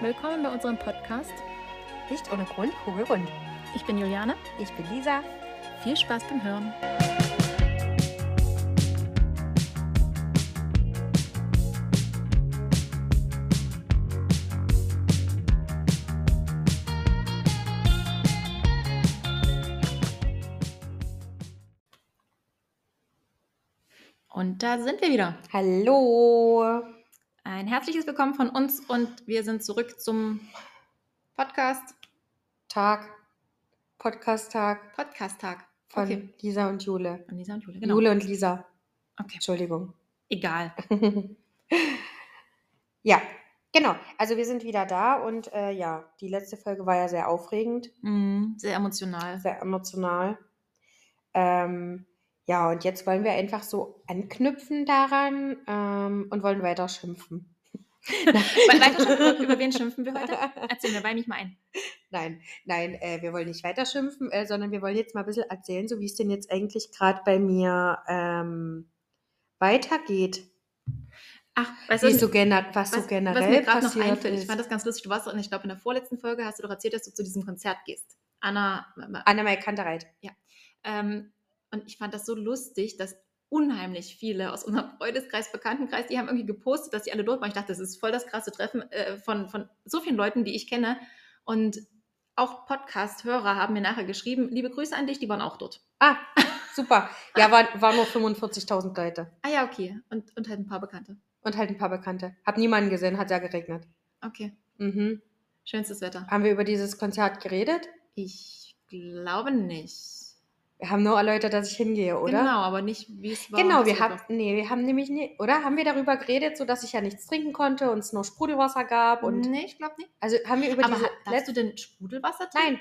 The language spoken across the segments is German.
Willkommen bei unserem Podcast. Nicht ohne Grund, kugelrund. Ich bin Juliane. Ich bin Lisa. Viel Spaß beim Hören. Und da sind wir wieder. Hallo. Ein herzliches Willkommen von uns und wir sind zurück zum Podcast. Tag. Podcast-Tag Podcast-Tag. von Okay. Lisa und Jule. Und Lisa und Jule, genau. Jule und Lisa. Okay. Entschuldigung. Egal. ja, genau. Also wir sind wieder da und äh, ja, die letzte Folge war ja sehr aufregend, Mhm, sehr emotional. sehr emotional. Ähm, ja, und jetzt wollen wir einfach so anknüpfen daran ähm, und wollen weiter schimpfen. We- Weiter, über, über wen schimpfen wir heute? Erzähl mir, weih mich mal ein. Nein, nein, äh, wir wollen nicht weiter schimpfen, äh, sondern wir wollen jetzt mal ein bisschen erzählen, so wie es denn jetzt eigentlich gerade bei mir ähm, weitergeht. Ach, du, so gener was, so was, generell was mir gerade noch passiert einfällt, ich ist. fand das ganz lustig, du warst, und ich glaube, in der vorletzten Folge hast du doch erzählt, dass du zu diesem Konzert gehst. Anna, Anna-Mai Kantereit. ähm, und ich fand das so lustig, dass unheimlich viele aus unserem Freundeskreis, Bekanntenkreis, die haben irgendwie gepostet, dass sie alle dort waren. Ich dachte, das ist voll das krasse Treffen äh, von, von so vielen Leuten, die ich kenne. Und auch Podcast-Hörer haben mir nachher geschrieben, liebe Grüße an dich, die waren auch dort. Ah, super. Ja, waren war nur 45.000 Leute. Ah ja, okay. Und, und halt ein paar Bekannte. Und halt ein paar Bekannte. Hab niemanden gesehen, hat ja geregnet. Okay. Mhm. Schönstes Wetter. Haben wir über dieses Konzert geredet? Ich glaube nicht. Wir haben nur erläutert, dass ich hingehe, oder? Genau, aber nicht, wie es war. Genau, wir haben, nee, wir haben nämlich, nie, oder? Haben wir darüber geredet, so dass ich ja nichts trinken konnte und es nur Sprudelwasser gab und, nee, ich glaube nicht. also haben wir über Aber diese, darfst du denn Sprudelwasser trinken? nein,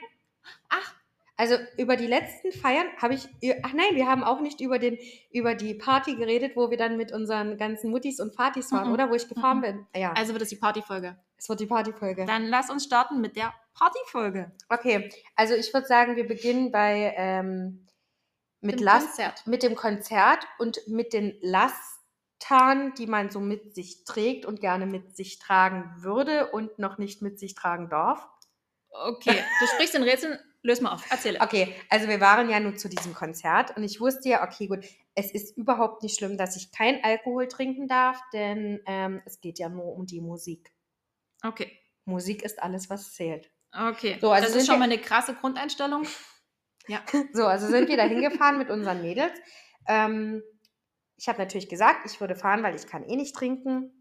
Ach, also über die letzten Feiern habe ich, ach nein, wir haben auch nicht über den, über die Party geredet, wo wir dann mit unseren ganzen Muttis und Vatis waren, Mhm. oder? Wo ich gefahren Mhm. bin. Ja, also wird das die Partyfolge. es wird die Partyfolge. Dann lass uns starten mit der Partyfolge. Okay, also ich würde sagen, wir beginnen bei, ähm, mit Dem Last, Konzert. mit dem Konzert und mit den Lastern, die man so mit sich trägt und gerne mit sich tragen würde und noch nicht mit sich tragen darf. Okay, du sprichst in Rätseln, löse mal auf, erzähle. Okay, also wir waren ja nur zu diesem Konzert und ich wusste ja, okay, gut, es ist überhaupt nicht schlimm, dass ich kein Alkohol trinken darf, denn ähm, es geht ja nur um die Musik. Okay, Musik ist alles, was zählt. okay. So, also das ist schon mal eine krasse Grundeinstellung. Ja. So, also sind wir da hingefahren mit unseren Mädels. Ähm, ich habe natürlich gesagt, ich würde fahren, weil ich kann eh nicht trinken.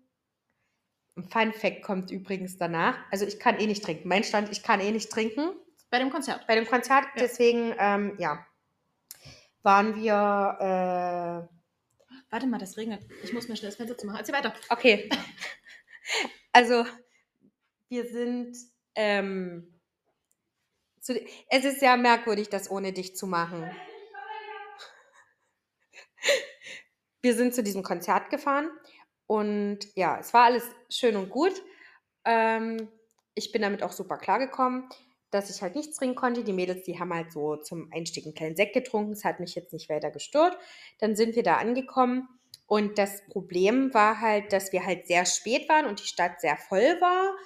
Ein Fun Fact kommt übrigens danach. Also ich kann eh nicht trinken. Mein Stand, ich kann eh nicht trinken Bei dem Konzert. bei dem Konzert. Ja. Deswegen, ähm, ja, waren wir, äh, Warte mal, das regnet. Ich muss mir schnell das Fenster zu machen. Erzähl weiter. okay. also wir sind, ähm, zu, es ist sehr merkwürdig, das ohne dich zu machen. Wir sind zu diesem Konzert gefahren und ja, es war alles schön und gut. Ähm, ich bin damit auch super klargekommen, dass ich halt nichts trinken konnte. Die Mädels, die haben halt so zum Einstieg einen kleinen Sekt getrunken. Es hat mich jetzt nicht weiter gestört. Dann sind wir da angekommen und das Problem war halt, dass wir halt sehr spät waren und die Stadt sehr voll war.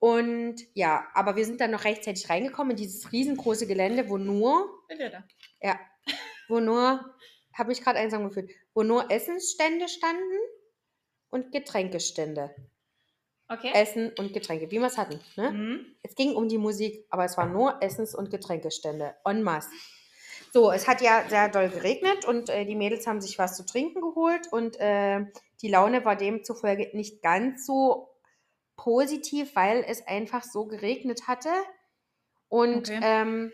Und ja, aber wir sind dann noch rechtzeitig reingekommen in dieses riesengroße Gelände, wo nur da. ja, wo nur, habe ich gerade einsam gefühlt, wo nur Essensstände standen und Getränkestände. Okay. Essen und Getränke, wie wir es hatten. Ne? Mhm. Es ging um die Musik, aber es waren nur Essens- und Getränkestände. En masse. So, es hat ja sehr doll geregnet und äh, die Mädels haben sich was zu trinken geholt und äh, die Laune war demzufolge nicht ganz so positiv, weil es einfach so geregnet hatte. Und Okay. ähm,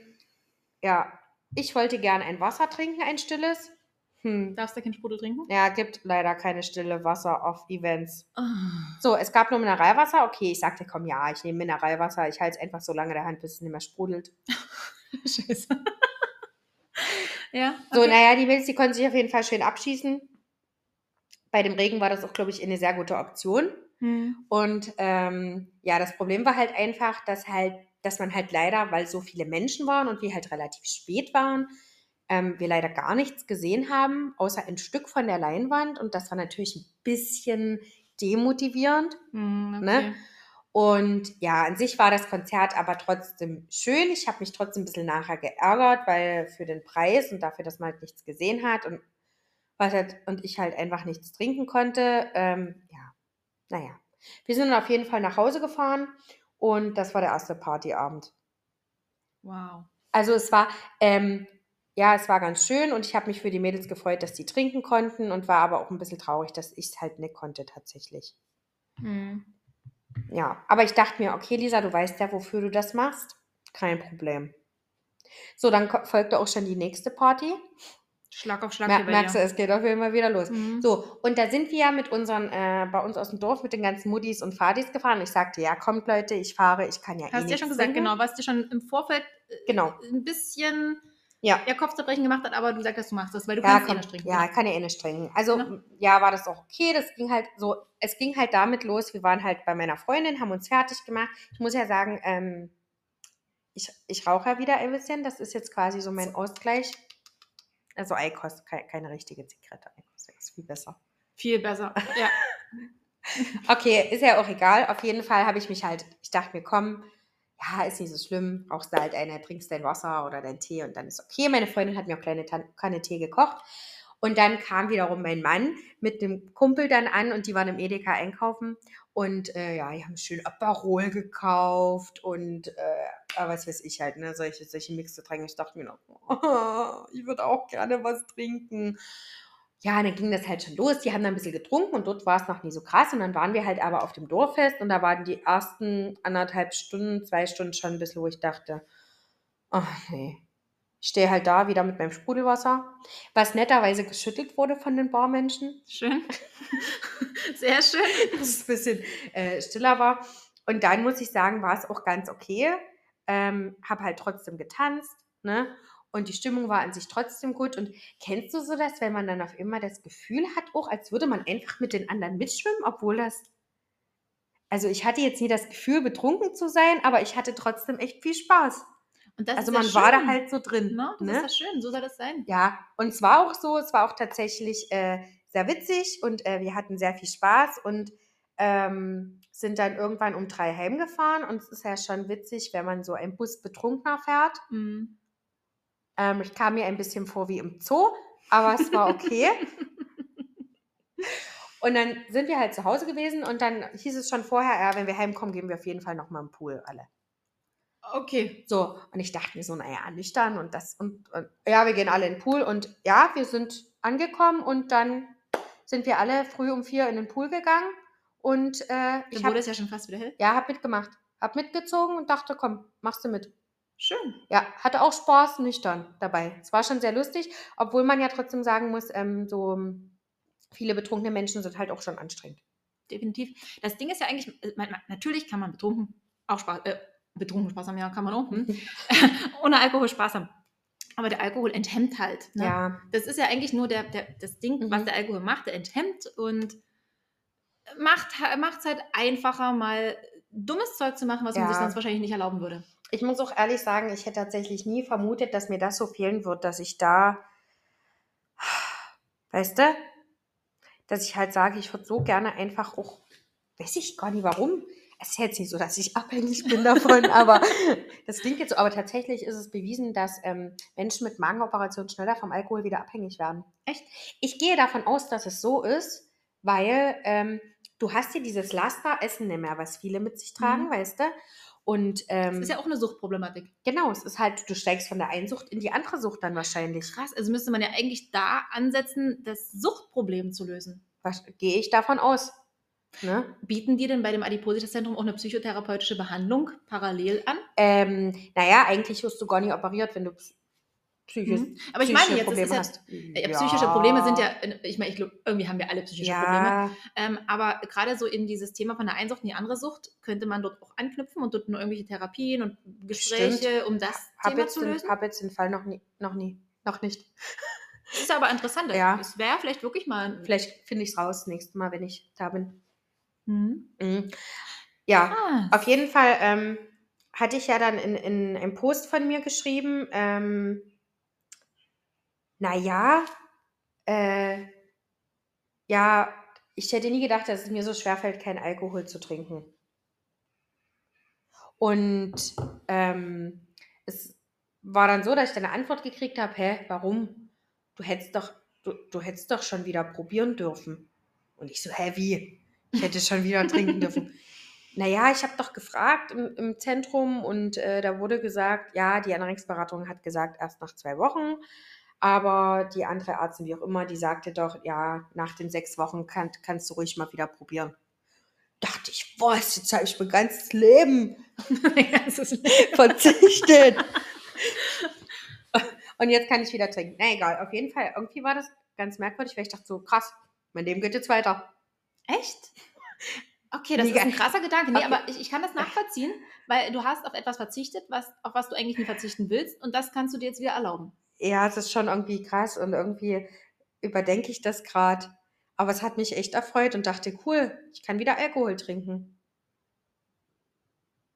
ja, ich wollte gerne ein Wasser trinken, ein stilles. Hm. Darfst du kein Sprudel trinken? Ja, gibt leider keine stille Wasser auf Events. Oh. So, es gab nur Mineralwasser. Okay, ich sagte, komm, ja, ich nehme Mineralwasser. Ich halte es einfach so lange in der Hand, bis es nicht mehr sprudelt. Scheiße. ja. So, okay. naja, die Mädels, die konnten sich auf jeden Fall schön abschießen. Bei dem Regen war das auch, glaube ich, eine sehr gute Option. Hm. Und ähm, ja, das Problem war halt einfach, dass halt, dass man halt leider, weil so viele Menschen waren und wir halt relativ spät waren, ähm, wir leider gar nichts gesehen haben, außer ein Stück von der Leinwand. Und das war natürlich ein bisschen demotivierend. Hm, okay. Ne? Und ja, an sich war das Konzert aber trotzdem schön. Ich habe mich trotzdem ein bisschen nachher geärgert, weil für den Preis und dafür, dass man halt nichts gesehen hat und, was halt, und ich halt einfach nichts trinken konnte, ähm, naja. Wir sind dann auf jeden Fall nach Hause gefahren und das war der erste Partyabend. Wow. Also es war, ähm, ja, es war ganz schön und ich habe mich für die Mädels gefreut, dass die trinken konnten und war aber auch ein bisschen traurig, dass ich es halt nicht konnte tatsächlich. Hm. Ja, aber ich dachte mir, okay, Lisa, du weißt ja, wofür du das machst. Kein Problem. So, dann folgte auch schon die nächste Party. Schlag auf Schlag Mer merkst du, es geht auf jeden Fall wieder los. Mhm. So, und da sind wir ja mit unseren, äh, bei uns aus dem Dorf mit den ganzen Muddis und Fadis gefahren. Ich sagte, ja, kommt Leute, ich fahre, ich kann ja eh Hast du ja schon gesagt, trinken. genau, was dir schon im Vorfeld äh, Genau. ein bisschen Ja. ja, Kopfzerbrechen gemacht hat, aber du sagst, du machst das, weil du Ja, kannst eh komm, nicht trinken. ja, kann ja eh nicht trinken. Also, Ja. ja, war das auch okay. Das ging halt so, es ging halt damit los, wir waren halt bei meiner Freundin, haben uns fertig gemacht. Ich muss ja sagen, ähm, ich, ich rauche ja wieder ein bisschen. Das ist jetzt quasi so mein Ausgleich. Also Eikos, keine, keine richtige Zigarette. Eikos ist viel besser. Viel besser. Ja. Okay, ist ja auch egal. Auf jeden Fall habe ich mich halt, ich dachte mir, komm, ja, ist nicht so schlimm. Rauchst du halt eine, trinkst dein Wasser oder dein Tee und dann ist okay. Meine Freundin hat mir auch kleine Tan Kanne Tee gekocht. Und dann kam wiederum mein Mann mit dem Kumpel dann an und die waren im Edeka einkaufen. Und äh, ja, die haben schön Aperol gekauft und äh, was weiß ich halt, ne, solche, solche Mixgetränke. Ich dachte mir noch, oh, ich würde auch gerne was trinken. Ja, dann ging das halt schon los. Die haben dann ein bisschen getrunken und dort war es noch nie so krass. Und dann waren wir halt aber auf dem Dorffest und da waren die ersten anderthalb Stunden, zwei Stunden schon ein bisschen, wo ich dachte, ach nee. Ich stehe halt da wieder mit meinem Sprudelwasser, was netterweise geschüttelt wurde von den Barmenschen, Schön. Sehr schön. dass es ein bisschen äh, stiller war. Und dann muss ich sagen, war es auch ganz okay. Ähm, habe halt trotzdem getanzt, ne? Und die Stimmung war an sich trotzdem gut. Und kennst du so das, wenn man dann auf immer das Gefühl hat, auch als würde man einfach mit den anderen mitschwimmen, obwohl das. Also ich hatte jetzt nie das Gefühl, betrunken zu sein, aber ich hatte trotzdem echt viel Spaß. Also man war da schön. halt so drin. Ne? Das ne? ist ja schön, so soll das sein. Ja, und es war auch so, es war auch tatsächlich äh, sehr witzig und äh, wir hatten sehr viel Spaß und ähm, sind dann irgendwann um drei heimgefahren und es ist ja schon witzig, wenn man so einen Bus betrunkener fährt. Mhm. Ähm, ich kam mir ein bisschen vor wie im Zoo, aber es war okay. und dann sind wir halt zu Hause gewesen und dann hieß es schon vorher, ja, wenn wir heimkommen, gehen wir auf jeden Fall nochmal im Pool alle. Okay. So, und ich dachte mir so, naja, nüchtern und das und, und ja, wir gehen alle in den Pool und ja, wir sind angekommen und dann sind wir alle früh um vier in den Pool gegangen und äh, ich habe es ja schon fast wieder hell. ja, hab mitgemacht, hab mitgezogen und dachte, komm, machst du mit. Schön. Ja, hatte auch Spaß, nüchtern dabei. Es war schon sehr lustig, obwohl man ja trotzdem sagen muss, ähm, so viele betrunkene Menschen sind halt auch schon anstrengend. Definitiv. Das Ding ist ja eigentlich, äh, man, man, natürlich kann man betrunken auch Spaß, äh, betrunken Spaß haben, ja, kann man auch. Hm? Ohne Alkohol Spaß haben. Aber der Alkohol enthemmt halt. Ne? Ja, Das ist ja eigentlich nur der, der, das Ding, Mhm. was der Alkohol macht. Der enthemmt und macht es halt einfacher, mal dummes Zeug zu machen, was man Ja. sich sonst wahrscheinlich nicht erlauben würde. ich muss auch ehrlich sagen, ich hätte tatsächlich nie vermutet, dass mir das so fehlen wird, dass ich da, weißt du, dass ich halt sage, ich würde so gerne einfach auch, weiß ich gar nicht warum. Es ist jetzt nicht so, dass ich abhängig bin davon, aber das klingt jetzt so. Aber tatsächlich ist es bewiesen, dass ähm, Menschen mit Magenoperationen schneller vom Alkohol wieder abhängig werden. Echt? Ich gehe davon aus, dass es so ist, weil ähm, du hast hier dieses Laster Essen nicht mehr, was viele mit sich tragen, Mhm. weißt du? Und ähm, Das ist ja auch eine Suchtproblematik. Genau, es ist halt, du steigst von der einen Sucht in die andere Sucht dann wahrscheinlich. Krass, also müsste man ja eigentlich da ansetzen, das Suchtproblem zu lösen. Was, gehe ich davon aus. Ne? Bieten die denn bei dem Adipositas-Zentrum auch eine psychotherapeutische Behandlung parallel an? Ähm, naja, eigentlich wirst du gar nicht operiert, wenn du ps- psychisch, Mhm. Aber ich meine, jetzt ist es ja, ja, psychische Probleme sind ja, ich meine, ich glaub, irgendwie haben wir alle psychische Probleme. ja, Ähm, aber gerade so in dieses Thema von der einen Sucht in die andere Sucht könnte man dort auch anknüpfen und dort nur irgendwelche Therapien und Gespräche, um das hab Thema zu lösen. hab jetzt den Fall noch nie, noch nie, noch nicht. Das ist aber interessant. Ja. Es wäre vielleicht wirklich mal. Vielleicht finde ich es raus nächstes Mal, wenn ich da bin. Mhm. Mhm. Ja, Ah, Auf jeden Fall ähm, hatte ich ja dann in, in einem Post von mir geschrieben, ähm, naja, äh, ja, ich hätte nie gedacht, dass es mir so schwerfällt, keinen Alkohol zu trinken. Und ähm, es war dann so, dass ich dann eine Antwort gekriegt habe, hä, warum? Du hättest doch, du, du hättest doch schon wieder probieren dürfen. Und ich so, hä, wie? Ich hätte schon wieder trinken dürfen. Naja, ich habe doch gefragt im, im Zentrum und äh, da wurde gesagt, ja, die Ernährungsberatung hat gesagt, erst nach zwei Wochen. Aber die andere Ärztin, wie auch immer, die sagte doch, ja, nach den sechs Wochen kann, kannst du ruhig mal wieder probieren. Dachte ich, was, jetzt habe ich mein ganzes Leben verzichtet. Und jetzt kann ich wieder trinken. Na egal, auf jeden Fall. Irgendwie war das ganz merkwürdig, weil ich dachte so, krass, mein Leben geht jetzt weiter. Echt? Okay, das Mega. ist ein krasser Gedanke. Nee, Okay. aber ich, ich kann das nachvollziehen, weil du hast auf etwas verzichtet, was, auf was du eigentlich nie verzichten willst und das kannst du dir jetzt wieder erlauben. Ja, es ist schon irgendwie krass und irgendwie überdenke ich das gerade. Aber es hat mich echt erfreut und dachte, cool, ich kann wieder Alkohol trinken.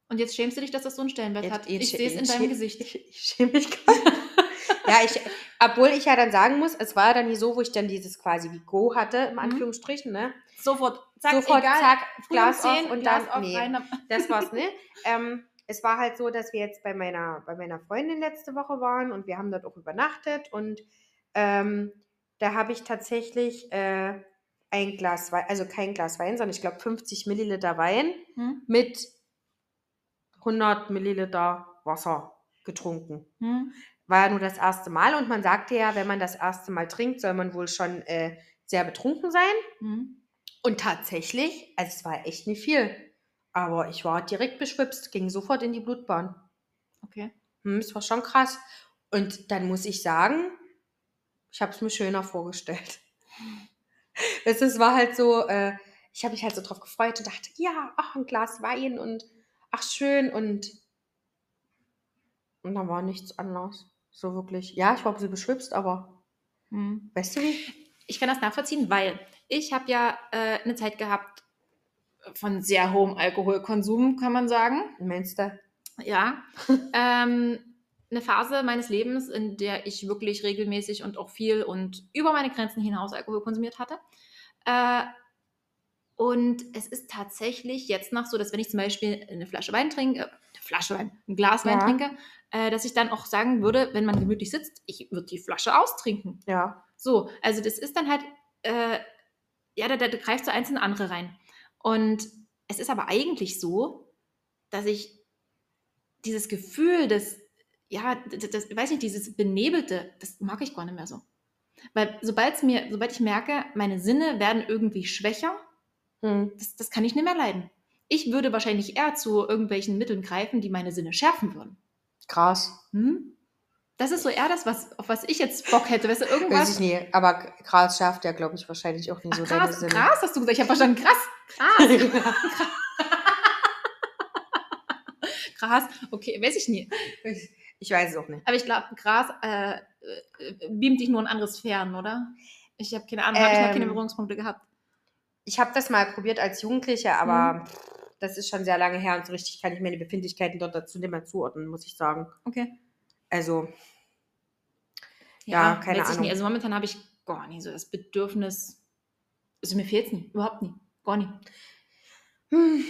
Und jetzt schämst du dich, dass das so einen Stellenwert Jetzt- hat. jetzt Ich schä- sehe es in deinem Gesicht. Ich, ich schäme mich gerade. Ja, ich, obwohl ich ja dann sagen muss, es war ja dann nie so, wo ich dann dieses quasi wie Go hatte, im Mhm. Anführungsstrichen, ne? Sofort, zack, Sofort, egal. zack, Glas auf 10, und Glas dann- auf, nee. rein. Das war's, ne? ähm, es war halt so, dass wir jetzt bei meiner, bei meiner Freundin letzte Woche waren und wir haben dort auch übernachtet und ähm, da habe ich tatsächlich äh, ein Glas Wein, also kein Glas Wein, sondern ich glaube 50 Milliliter Wein Hm? mit 100 Milliliter Wasser getrunken. Hm? War ja nur das erste Mal und man sagte ja, wenn man das erste Mal trinkt, soll man wohl schon äh, sehr betrunken sein. Hm? Und tatsächlich, also es war echt nicht viel, aber ich war direkt beschwipst, ging sofort in die Blutbahn. Okay. Hm, es war schon krass. Und dann muss ich sagen, ich habe es mir schöner vorgestellt. Es es war halt so, äh, ich habe mich halt so drauf gefreut und dachte, ja, ach, ein Glas Wein und ach, schön. Und, und dann war nichts anderes. So wirklich. Ja, ich war ein bisschen beschwipst, aber Hm. weißt du wie? Ich kann das nachvollziehen, weil ich habe ja äh, eine Zeit gehabt von sehr hohem Alkoholkonsum, kann man sagen. Meinst du? Ja. ähm, eine Phase meines Lebens, in der ich wirklich regelmäßig und auch viel und über meine Grenzen hinaus Alkohol konsumiert hatte. Äh, und es ist tatsächlich jetzt noch so, dass wenn ich zum Beispiel eine Flasche Wein trinke, äh, eine Flasche Wein, ein Glas Wein Ja. trinke, äh, dass ich dann auch sagen würde, wenn man gemütlich sitzt, ich würde die Flasche austrinken. Ja. So, also das ist dann halt, äh, ja, da, da greift so eins in andere rein. Und es ist aber eigentlich so, dass ich dieses Gefühl des, ja, das, das weiß nicht, dieses Benebelte, das mag ich gar nicht mehr so. Weil sobald mir, sobald ich merke, meine Sinne werden irgendwie schwächer, Hm. das, das kann ich nicht mehr leiden. Ich würde wahrscheinlich eher zu irgendwelchen Mitteln greifen, die meine Sinne schärfen würden. Krass. Hm? Das ist so eher das, was, auf was ich jetzt Bock hätte. Weißt du, irgendwas. Weiß ich nie. Aber Gras schärft ja, glaube ich, wahrscheinlich auch nicht so Ach, deine Sinne. krass hast du gesagt. Ich habe verstanden, krass, krass, krass. Okay, weiß ich nie. ich weiß es auch nicht. Aber ich glaube, Gras äh, äh, beamt dich nur in andere Sphären, oder? Ich habe keine Ahnung, habe ich noch keine Ähm, Berührungspunkte gehabt. Ich habe das mal probiert als Jugendliche, aber pff, das ist schon sehr lange her und so richtig kann ich meine Befindlichkeiten dort dazu nicht mehr zuordnen, muss ich sagen. Okay. Also, Ja, keine weiß ich Ahnung. nie. Also momentan habe ich gar nie so das Bedürfnis. Also mir fehlt es nie, überhaupt nie. Gar nie. hm,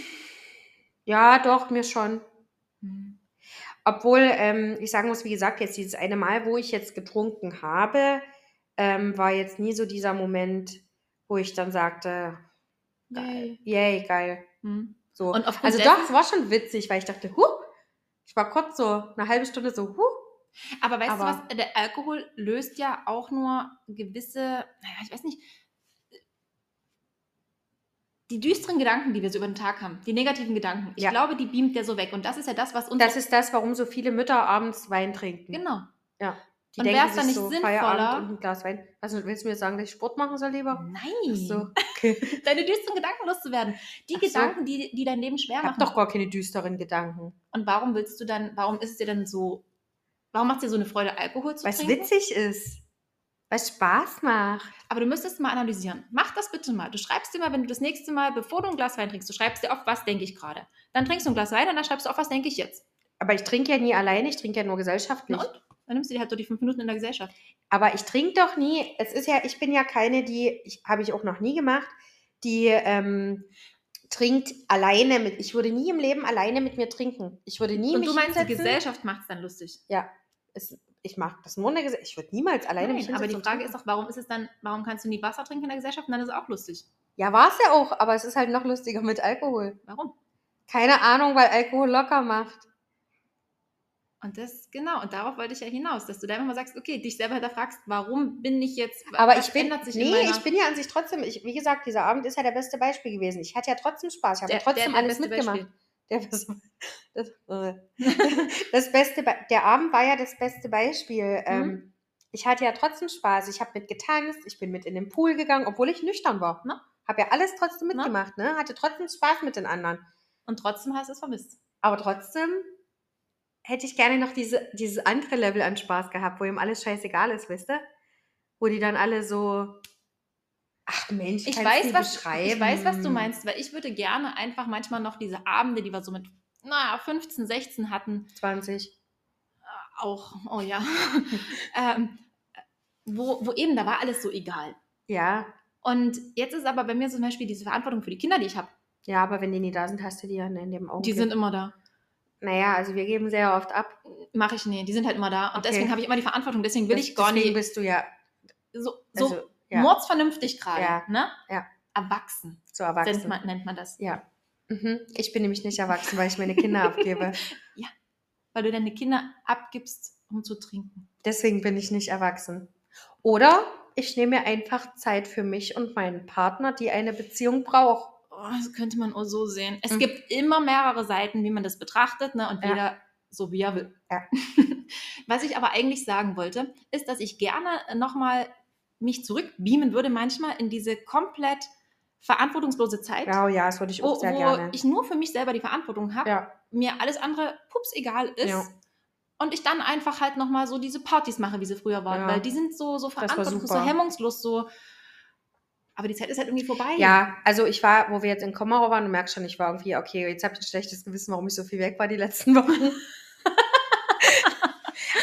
ja, doch, mir schon. Hm. Obwohl, ähm, ich sagen muss, wie gesagt, jetzt dieses eine Mal, wo ich jetzt getrunken habe, ähm, war jetzt nie so dieser Moment, wo ich dann sagte, geil, yay, geil. Hm. So. Und also dessen- doch, es war schon witzig, weil ich dachte, huh, ich war kurz so eine halbe Stunde so, huh. Aber weißt Aber- du was? Der Alkohol löst ja auch nur gewisse, naja, ich weiß nicht, die düsteren Gedanken, die wir so über den Tag haben, die negativen Gedanken, ich Ja. glaube, die beamt der so weg. Und das ist ja das, was uns. Das ist das, warum so viele Mütter abends Wein trinken. genau. Ja. Die Und denken wär's dann nicht so sinnvoller- Feierabend und ein Glas Wein. Also willst du mir sagen, dass ich Sport machen soll lieber? Nein. So, okay. Deine düsteren Gedanken loszuwerden. Die Ach so. Gedanken, die, die dein Leben schwer Ich hab machen. doch gar keine düsteren Gedanken. Und warum willst du dann, warum ist es dir dann so, warum macht es dir so eine Freude, Alkohol zu Weil es trinken? witzig ist. Weil es Spaß macht. Aber du müsstest mal analysieren. Mach das bitte mal. Du schreibst dir mal, wenn du das nächste Mal, bevor du ein Glas Wein trinkst, du schreibst dir auf, was denke ich gerade. Dann trinkst du ein Glas Wein und dann schreibst du auf, was denke ich jetzt. Aber ich trinke ja nie alleine, ich trinke ja nur gesellschaftlich. Na und? Dann nimmst du dir halt so die fünf Minuten in der Gesellschaft. Aber ich trinke doch nie, es ist ja, ich bin ja keine, die, habe ich auch noch nie gemacht, die ähm, trinkt alleine mit. Ich würde nie im Leben alleine mit mir trinken. Ich würde nie Und du meinst, die hinsetzen. Gesellschaft macht es dann lustig. Ja, es, ich mag das nur in der Gesellschaft. Ich würde niemals alleine Nein, aber die Frage trinken. ist doch, warum ist es dann, warum kannst du nie Wasser trinken in der Gesellschaft und dann ist es auch lustig? Ja, war es ja auch, aber es ist halt noch lustiger mit Alkohol. Warum? Keine Ahnung, weil Alkohol locker macht. Und das, genau, und darauf wollte ich ja hinaus, dass du da immer mal sagst, okay, dich selber hinterfragst, warum bin ich jetzt, Aber ich bin, sich nee, ich bin ja an sich trotzdem, ich, wie gesagt, dieser Abend ist ja der beste Beispiel gewesen. Ich hatte ja trotzdem Spaß, ich habe ja trotzdem der, der alles mitgemacht. Beispiel. Der, das, äh, das beste, Be- der Abend war ja das beste Beispiel. Ähm, ich hatte ja trotzdem Spaß. Ich habe mit getanzt, ich bin mit in den Pool gegangen, obwohl ich nüchtern war. Na? Habe ja alles trotzdem Na? mitgemacht, ne? Hatte trotzdem Spaß mit den anderen. Und trotzdem hast du es vermisst. Aber trotzdem hätte ich gerne noch diese, dieses andere Level an Spaß gehabt, wo ihm alles scheißegal ist, weißt du? Wo die dann alle so. Ach Mensch, Ich weiß, was, beschreiben. ich weiß, was du meinst, weil ich würde gerne einfach manchmal noch diese Abende, die wir so mit, naja, 15, 16 hatten, 20. auch, oh ja, ähm, wo, wo eben, da war alles so egal. Ja. Und jetzt ist aber bei mir zum Beispiel diese Verantwortung für die Kinder, die ich habe, Ja, aber wenn die nie da sind, hast du die ja in dem Augenblick. die sind immer da. Naja, also wir geben sehr oft ab. Mache ich nie, die sind halt immer da. Und Okay. deswegen habe ich immer die Verantwortung, deswegen will Das- ich gar deswegen nicht bist du ja, so, so also, ja mordsvernünftig gerade, Ja. ne? Ja. Erwachsen, so erwachsen. nennt man, nennt man das. Ja. Mhm. Ich bin nämlich nicht erwachsen, weil ich meine Kinder abgebe. Weil du deine Kinder abgibst, um zu trinken. Deswegen bin ich nicht erwachsen. Oder ich nehme mir einfach Zeit für mich und meinen Partner, die eine Beziehung braucht. Oh, das könnte man auch so sehen. Es Mhm. gibt immer mehrere Seiten, wie man das betrachtet, ne? Und Ja. jeder so wie er will. Ja. Was ich aber eigentlich sagen wollte, ist, dass ich gerne nochmal mich zurückbeamen würde, manchmal in diese komplett verantwortungslose Zeit, oh ja, das würde ich auch wo, sehr wo gerne. ich nur für mich selber die Verantwortung habe, Ja, mir alles andere pups egal ist. Ja. Und ich dann einfach halt nochmal so diese Partys mache, wie sie früher waren. Ja. Weil die sind so, so verantwortungslos, so hemmungslos, so. Aber die Zeit ist halt irgendwie vorbei. ja, also ich war, wo wir jetzt in Komarov waren, du merkst schon, ich war irgendwie, okay, jetzt habe ich ein schlechtes Gewissen, warum ich so viel weg war die letzten Wochen.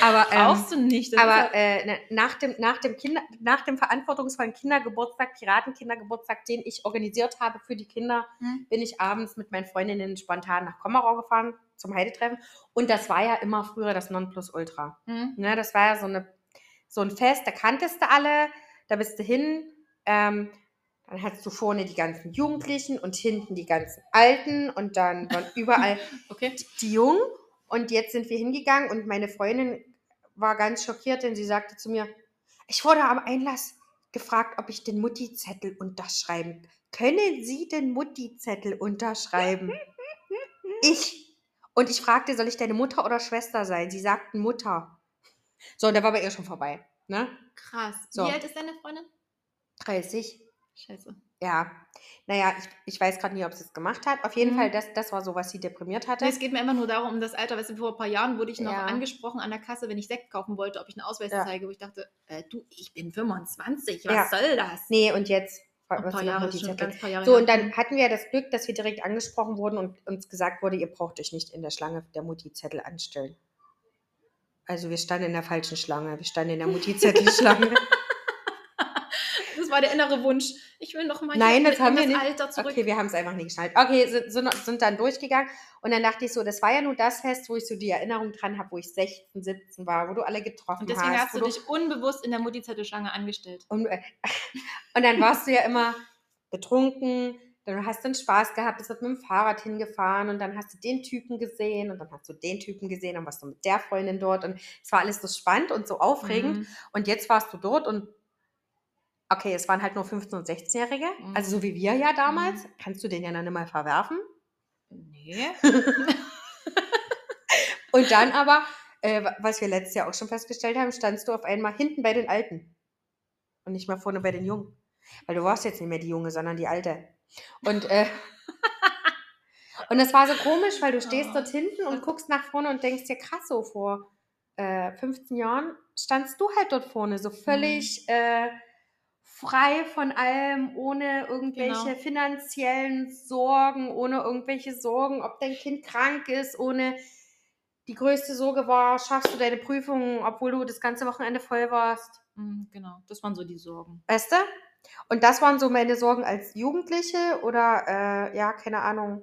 aber ähm, Brauchst du nicht. Das Aber äh, ne, nach, dem, nach, dem Kinder, nach dem verantwortungsvollen Kindergeburtstag, Piratenkindergeburtstag, den ich organisiert habe für die Kinder, Hm. bin ich abends mit meinen Freundinnen spontan nach Kommerau gefahren zum Heidetreffen. Und das war ja immer früher das Nonplusultra. Hm. Ne, das war ja so, eine, so ein Fest, da kanntest du alle, da bist du hin. Ähm, dann hattest du vorne die ganzen Jugendlichen und hinten die ganzen Alten und dann waren überall Okay. die Jungen. Und jetzt sind wir hingegangen und meine Freundin war ganz schockiert, denn sie sagte zu mir, ich wurde am Einlass gefragt, ob ich den Mutti-Zettel unterschreiben. Können Sie den Mutti-Zettel unterschreiben? ich. Und ich fragte, soll ich deine Mutter oder Schwester sein? Sie sagten Mutter. So, und da war bei ihr schon vorbei. Ne? Krass. So. Wie alt ist deine Freundin? 30. Scheiße. Ja. Naja, ich, ich weiß gerade nie, ob sie es gemacht hat. Auf jeden Mhm. Fall, das, das war so, was sie deprimiert hatte. Nee, es geht mir immer nur darum, um das Alter. Weißt du, vor ein paar Jahren wurde ich noch Ja. angesprochen an der Kasse, wenn ich Sekt kaufen wollte, ob ich einen Ausweis Ja. zeige, wo ich dachte, äh, du, ich bin 25, was Ja. soll das? Nee, und jetzt. Ein paar Jahre, schon Zettel- ganz paar Jahre So, und dann hatten wir das Glück, dass wir direkt angesprochen wurden und uns gesagt wurde, ihr braucht euch nicht in der Schlange der Mutti-Zettel anstellen. Also wir standen in der falschen Schlange. Wir standen in der Mutti-Zettel-Schlange. Das war der innere Wunsch. Ich will noch mal Nein, das haben in wir nicht. Alter zurück. Okay, wir haben es einfach nicht geschnallt. Okay, sind, sind, sind dann durchgegangen. Und dann dachte ich so, das war ja nur das Fest, wo ich so die Erinnerung dran habe, wo ich 16, 17 war, wo du alle getroffen Und deswegen hast. hast du dich unbewusst in der Mutti-Zettelschlange angestellt. Und, äh, und dann warst du ja immer betrunken, dann hast du einen Spaß gehabt, bist mit dem Fahrrad hingefahren und dann hast du den Typen gesehen und dann hast du den Typen gesehen, dann warst du mit der Freundin dort und es war alles so spannend und so aufregend. Mhm. Und jetzt warst du dort und okay, es waren halt nur 15- und 16-Jährige, Mhm. also so wie wir ja damals, kannst du den ja dann nicht mal verwerfen. Nee. Und dann aber, äh, was wir letztes Jahr auch schon festgestellt haben, standst du auf einmal hinten bei den Alten und nicht mehr vorne bei den Jungen. Weil du warst jetzt nicht mehr die Junge, sondern die Alte. Und, äh, und das war so komisch, weil du stehst Oh. dort hinten und guckst nach vorne und denkst dir, krass, so vor äh, 15 Jahren standst du halt dort vorne, so völlig äh, frei von allem, ohne irgendwelche Genau. finanziellen Sorgen, ohne irgendwelche Sorgen, ob dein Kind krank ist, ohne die größte Sorge war, schaffst du deine Prüfungen, obwohl du das ganze Wochenende voll warst. Mhm, genau, das waren so die Sorgen. Weißt du? Und das waren so meine Sorgen als Jugendliche oder, äh, ja, keine Ahnung,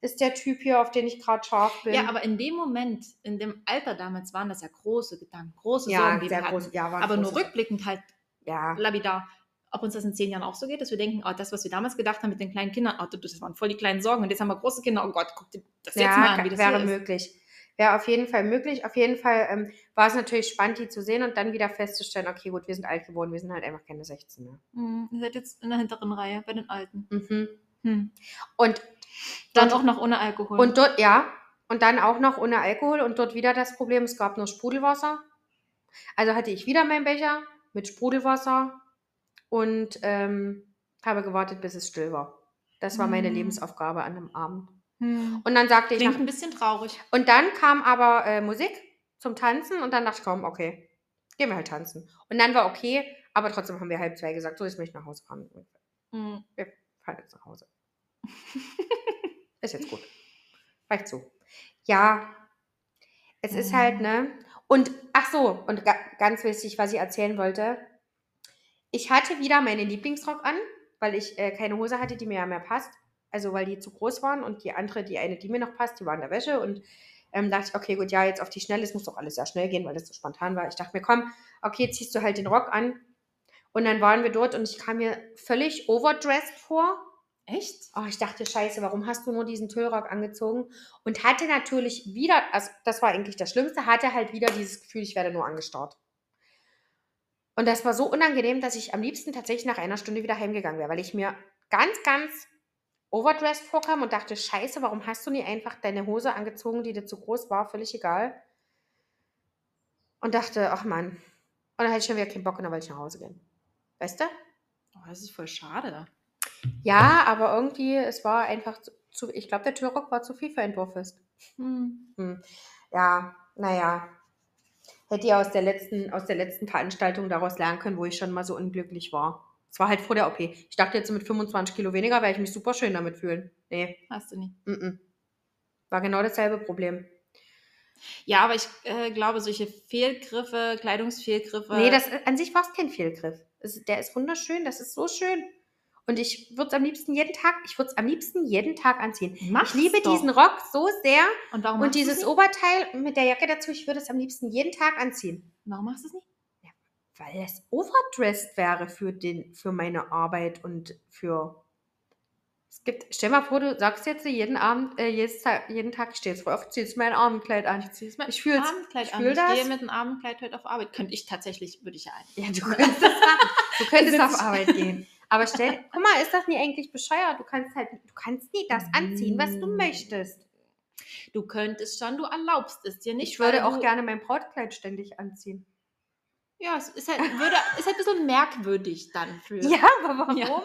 ist der Typ hier, auf den ich gerade scharf bin. Ja, aber in dem Moment, in dem Alter damals, waren das ja große Gedanken, große ja, Sorgen, die wir hatten. groß, ja, waren aber nur rückblickend halt Ja, lapidar. Ob uns das in zehn Jahren auch so geht, dass wir denken, oh, das, was wir damals gedacht haben mit den kleinen Kindern, oh, das waren voll die kleinen Sorgen und jetzt haben wir große Kinder, oh Gott, guck dir das jetzt mal an, wie das wäre möglich. Wäre auf jeden Fall möglich. Auf jeden Fall ähm, war es natürlich spannend, die zu sehen und dann wieder festzustellen, okay, gut, wir sind alt geworden, wir sind halt einfach keine 16 mehr. Hm, ihr seid jetzt in der hinteren Reihe bei den Alten. Mhm. Hm. Und Dann auch noch ohne Alkohol. und dort, ja, und dann auch noch ohne Alkohol und dort wieder das Problem, es gab nur Sprudelwasser. Also hatte ich wieder meinen Becher mit Sprudelwasser und ähm, habe gewartet, bis es still war. Das war meine Mhm. Lebensaufgabe an dem Abend. hm. Und dann sagte ich, Klingt ein bisschen traurig. Und dann kam aber äh, Musik zum Tanzen und dann dachte ich, komm, okay, gehen wir halt tanzen. Und dann war okay, aber trotzdem haben wir halb zwei gesagt, so, jetzt möchte ich nach Hause fahren. Hm. Wir fahren jetzt nach Hause. ist jetzt gut. Reicht so. Ja, es ist halt, ne? Und, ach so, und ga ganz wichtig, was ich erzählen wollte. Ich hatte wieder meinen Lieblingsrock an, weil ich äh, keine Hose hatte, die mir ja mehr passt. Also, weil die zu groß waren und die andere, die eine, die mir noch passt, die war in der Wäsche und ähm, dachte ich, okay, gut, ja, jetzt auf die Schnelle, es muss doch alles sehr schnell gehen, weil das so spontan war. Ich dachte mir, komm, okay, ziehst du halt den Rock an. Und dann waren wir dort und ich kam mir völlig overdressed vor. Echt? Oh, ich dachte, scheiße, warum hast du nur diesen Tüllrock angezogen? Und hatte natürlich wieder, also das war eigentlich das Schlimmste, hatte halt wieder dieses Gefühl, ich werde nur angestarrt. Und das war so unangenehm, dass ich am liebsten tatsächlich nach einer Stunde wieder heimgegangen wäre, weil ich mir ganz, ganz overdressed vorkam und dachte, scheiße, warum hast du nie einfach deine Hose angezogen, die dir zu groß war, völlig egal. Und dachte, ach Mann. Und dann hatte ich schon wieder keinen Bock und dann wollte ich nach Hause gehen. Weißt du? Oh, das ist voll schade. Ja, aber irgendwie, es war einfach zu, ich glaube, der Türrock war zu viel für ein Dorffest. Hm. Hm. Ja, naja. Hätte ihr aus der, letzten, aus der letzten Veranstaltung daraus lernen können, wo ich schon mal so unglücklich war. Es war halt vor der OP. Ich dachte jetzt mit 25 Kilo weniger werde ich mich super schön damit fühlen. Nee, Hast du nie. mm -mm. war genau dasselbe Problem. Ja, aber ich äh, glaube, solche Fehlgriffe, Kleidungsfehlgriffe. Nee, das, an sich war es kein Fehlgriff. Es, der ist wunderschön, das ist so schön. Und ich würde es am liebsten jeden Tag, ich würde es am liebsten jeden Tag anziehen. Mach's ich liebe doch. diesen Rock so sehr. Und warum Und dieses? Oberteil mit der Jacke dazu, ich würde es am liebsten jeden Tag anziehen. Warum machst du es nicht? Weil es overdressed wäre für, den, für meine Arbeit und für. Es gibt, stell mal vor, du sagst jetzt jeden Abend, äh, jedes Tag, jeden Tag, ich stehe jetzt voll auf, ziehst mein Abendkleid an. Ich ziehe Ich fühl's. Abendkleid Ich an. fühl Ich das. gehe mit einem Abendkleid heute auf Arbeit. Könnte ich tatsächlich, würde ich ja ein. Ja, du könntest. Du könntest auf ich- Arbeit gehen. Aber stell, guck mal, ist das nie eigentlich bescheuert? Du kannst halt, du kannst nie das anziehen, was du Mm. möchtest. Du könntest schon, du erlaubst es dir nicht. Ich würde auch gerne mein Brautkleid ständig anziehen. Ja, es ist halt, würde, ist halt ein bisschen merkwürdig dann für. Ja, aber warum? Ja.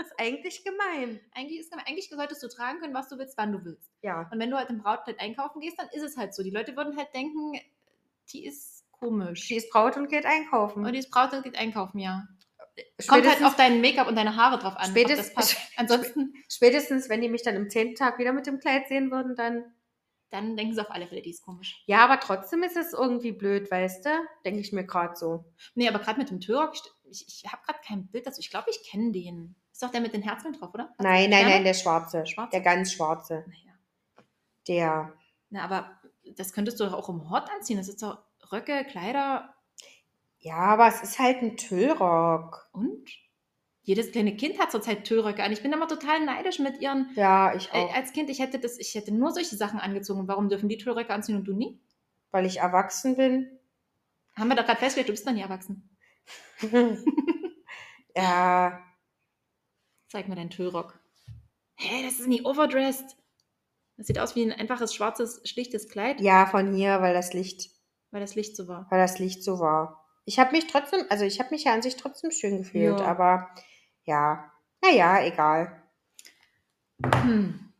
Ist eigentlich gemein. Eigentlich, ist, eigentlich solltest du tragen können, was du willst, wann du willst. Ja. Und wenn du halt im Brautkleid einkaufen gehst, dann ist es halt so. Die Leute würden halt denken, die ist komisch. Sie ist Braut und geht einkaufen. Und die ist Braut und geht einkaufen, ja. Kommt halt auf dein Make-up und deine Haare drauf an. Spätestens-. Ansonsten, Spätestens, wenn die mich dann im zehnten Tag wieder mit dem Kleid sehen würden, dann. dann denken sie auf alle Fälle, die ist komisch. Ja, aber trotzdem ist es irgendwie blöd, weißt du? Denke ich mir gerade so. Nee, aber gerade mit dem Türrock, ich, ich habe gerade kein Bild dazu. Ich glaube, ich kenne den. Ist doch der mit den Herzen drauf, oder? Hast du Nein, nein, nein, der schwarze. Schwarze? Der ganz schwarze. Naja. Der. Na, aber das könntest du doch auch im Hort anziehen. Das ist doch Röcke, Kleider Ja, aber es ist halt ein Tüllrock. und? Jedes kleine Kind hat zurzeit Tüllröcke an. Ich bin immer total neidisch mit ihren. Ja, ich Äh, auch. als Kind, ich hätte das, ich hätte nur solche Sachen angezogen. Warum dürfen die Tüllröcke anziehen und du nie? weil ich erwachsen bin. Haben wir doch gerade festgestellt, du bist noch nie erwachsen. ja, Zeig mir deinen Tüllrock. Hä, das ist nie overdressed. Das sieht aus wie ein einfaches, schwarzes, schlichtes Kleid, ja, von hier, weil das Licht, weil das Licht so war. weil das Licht so war. Ich habe mich trotzdem, also ich habe mich ja an sich trotzdem schön gefühlt, Ja. aber ja, naja, egal. Hm.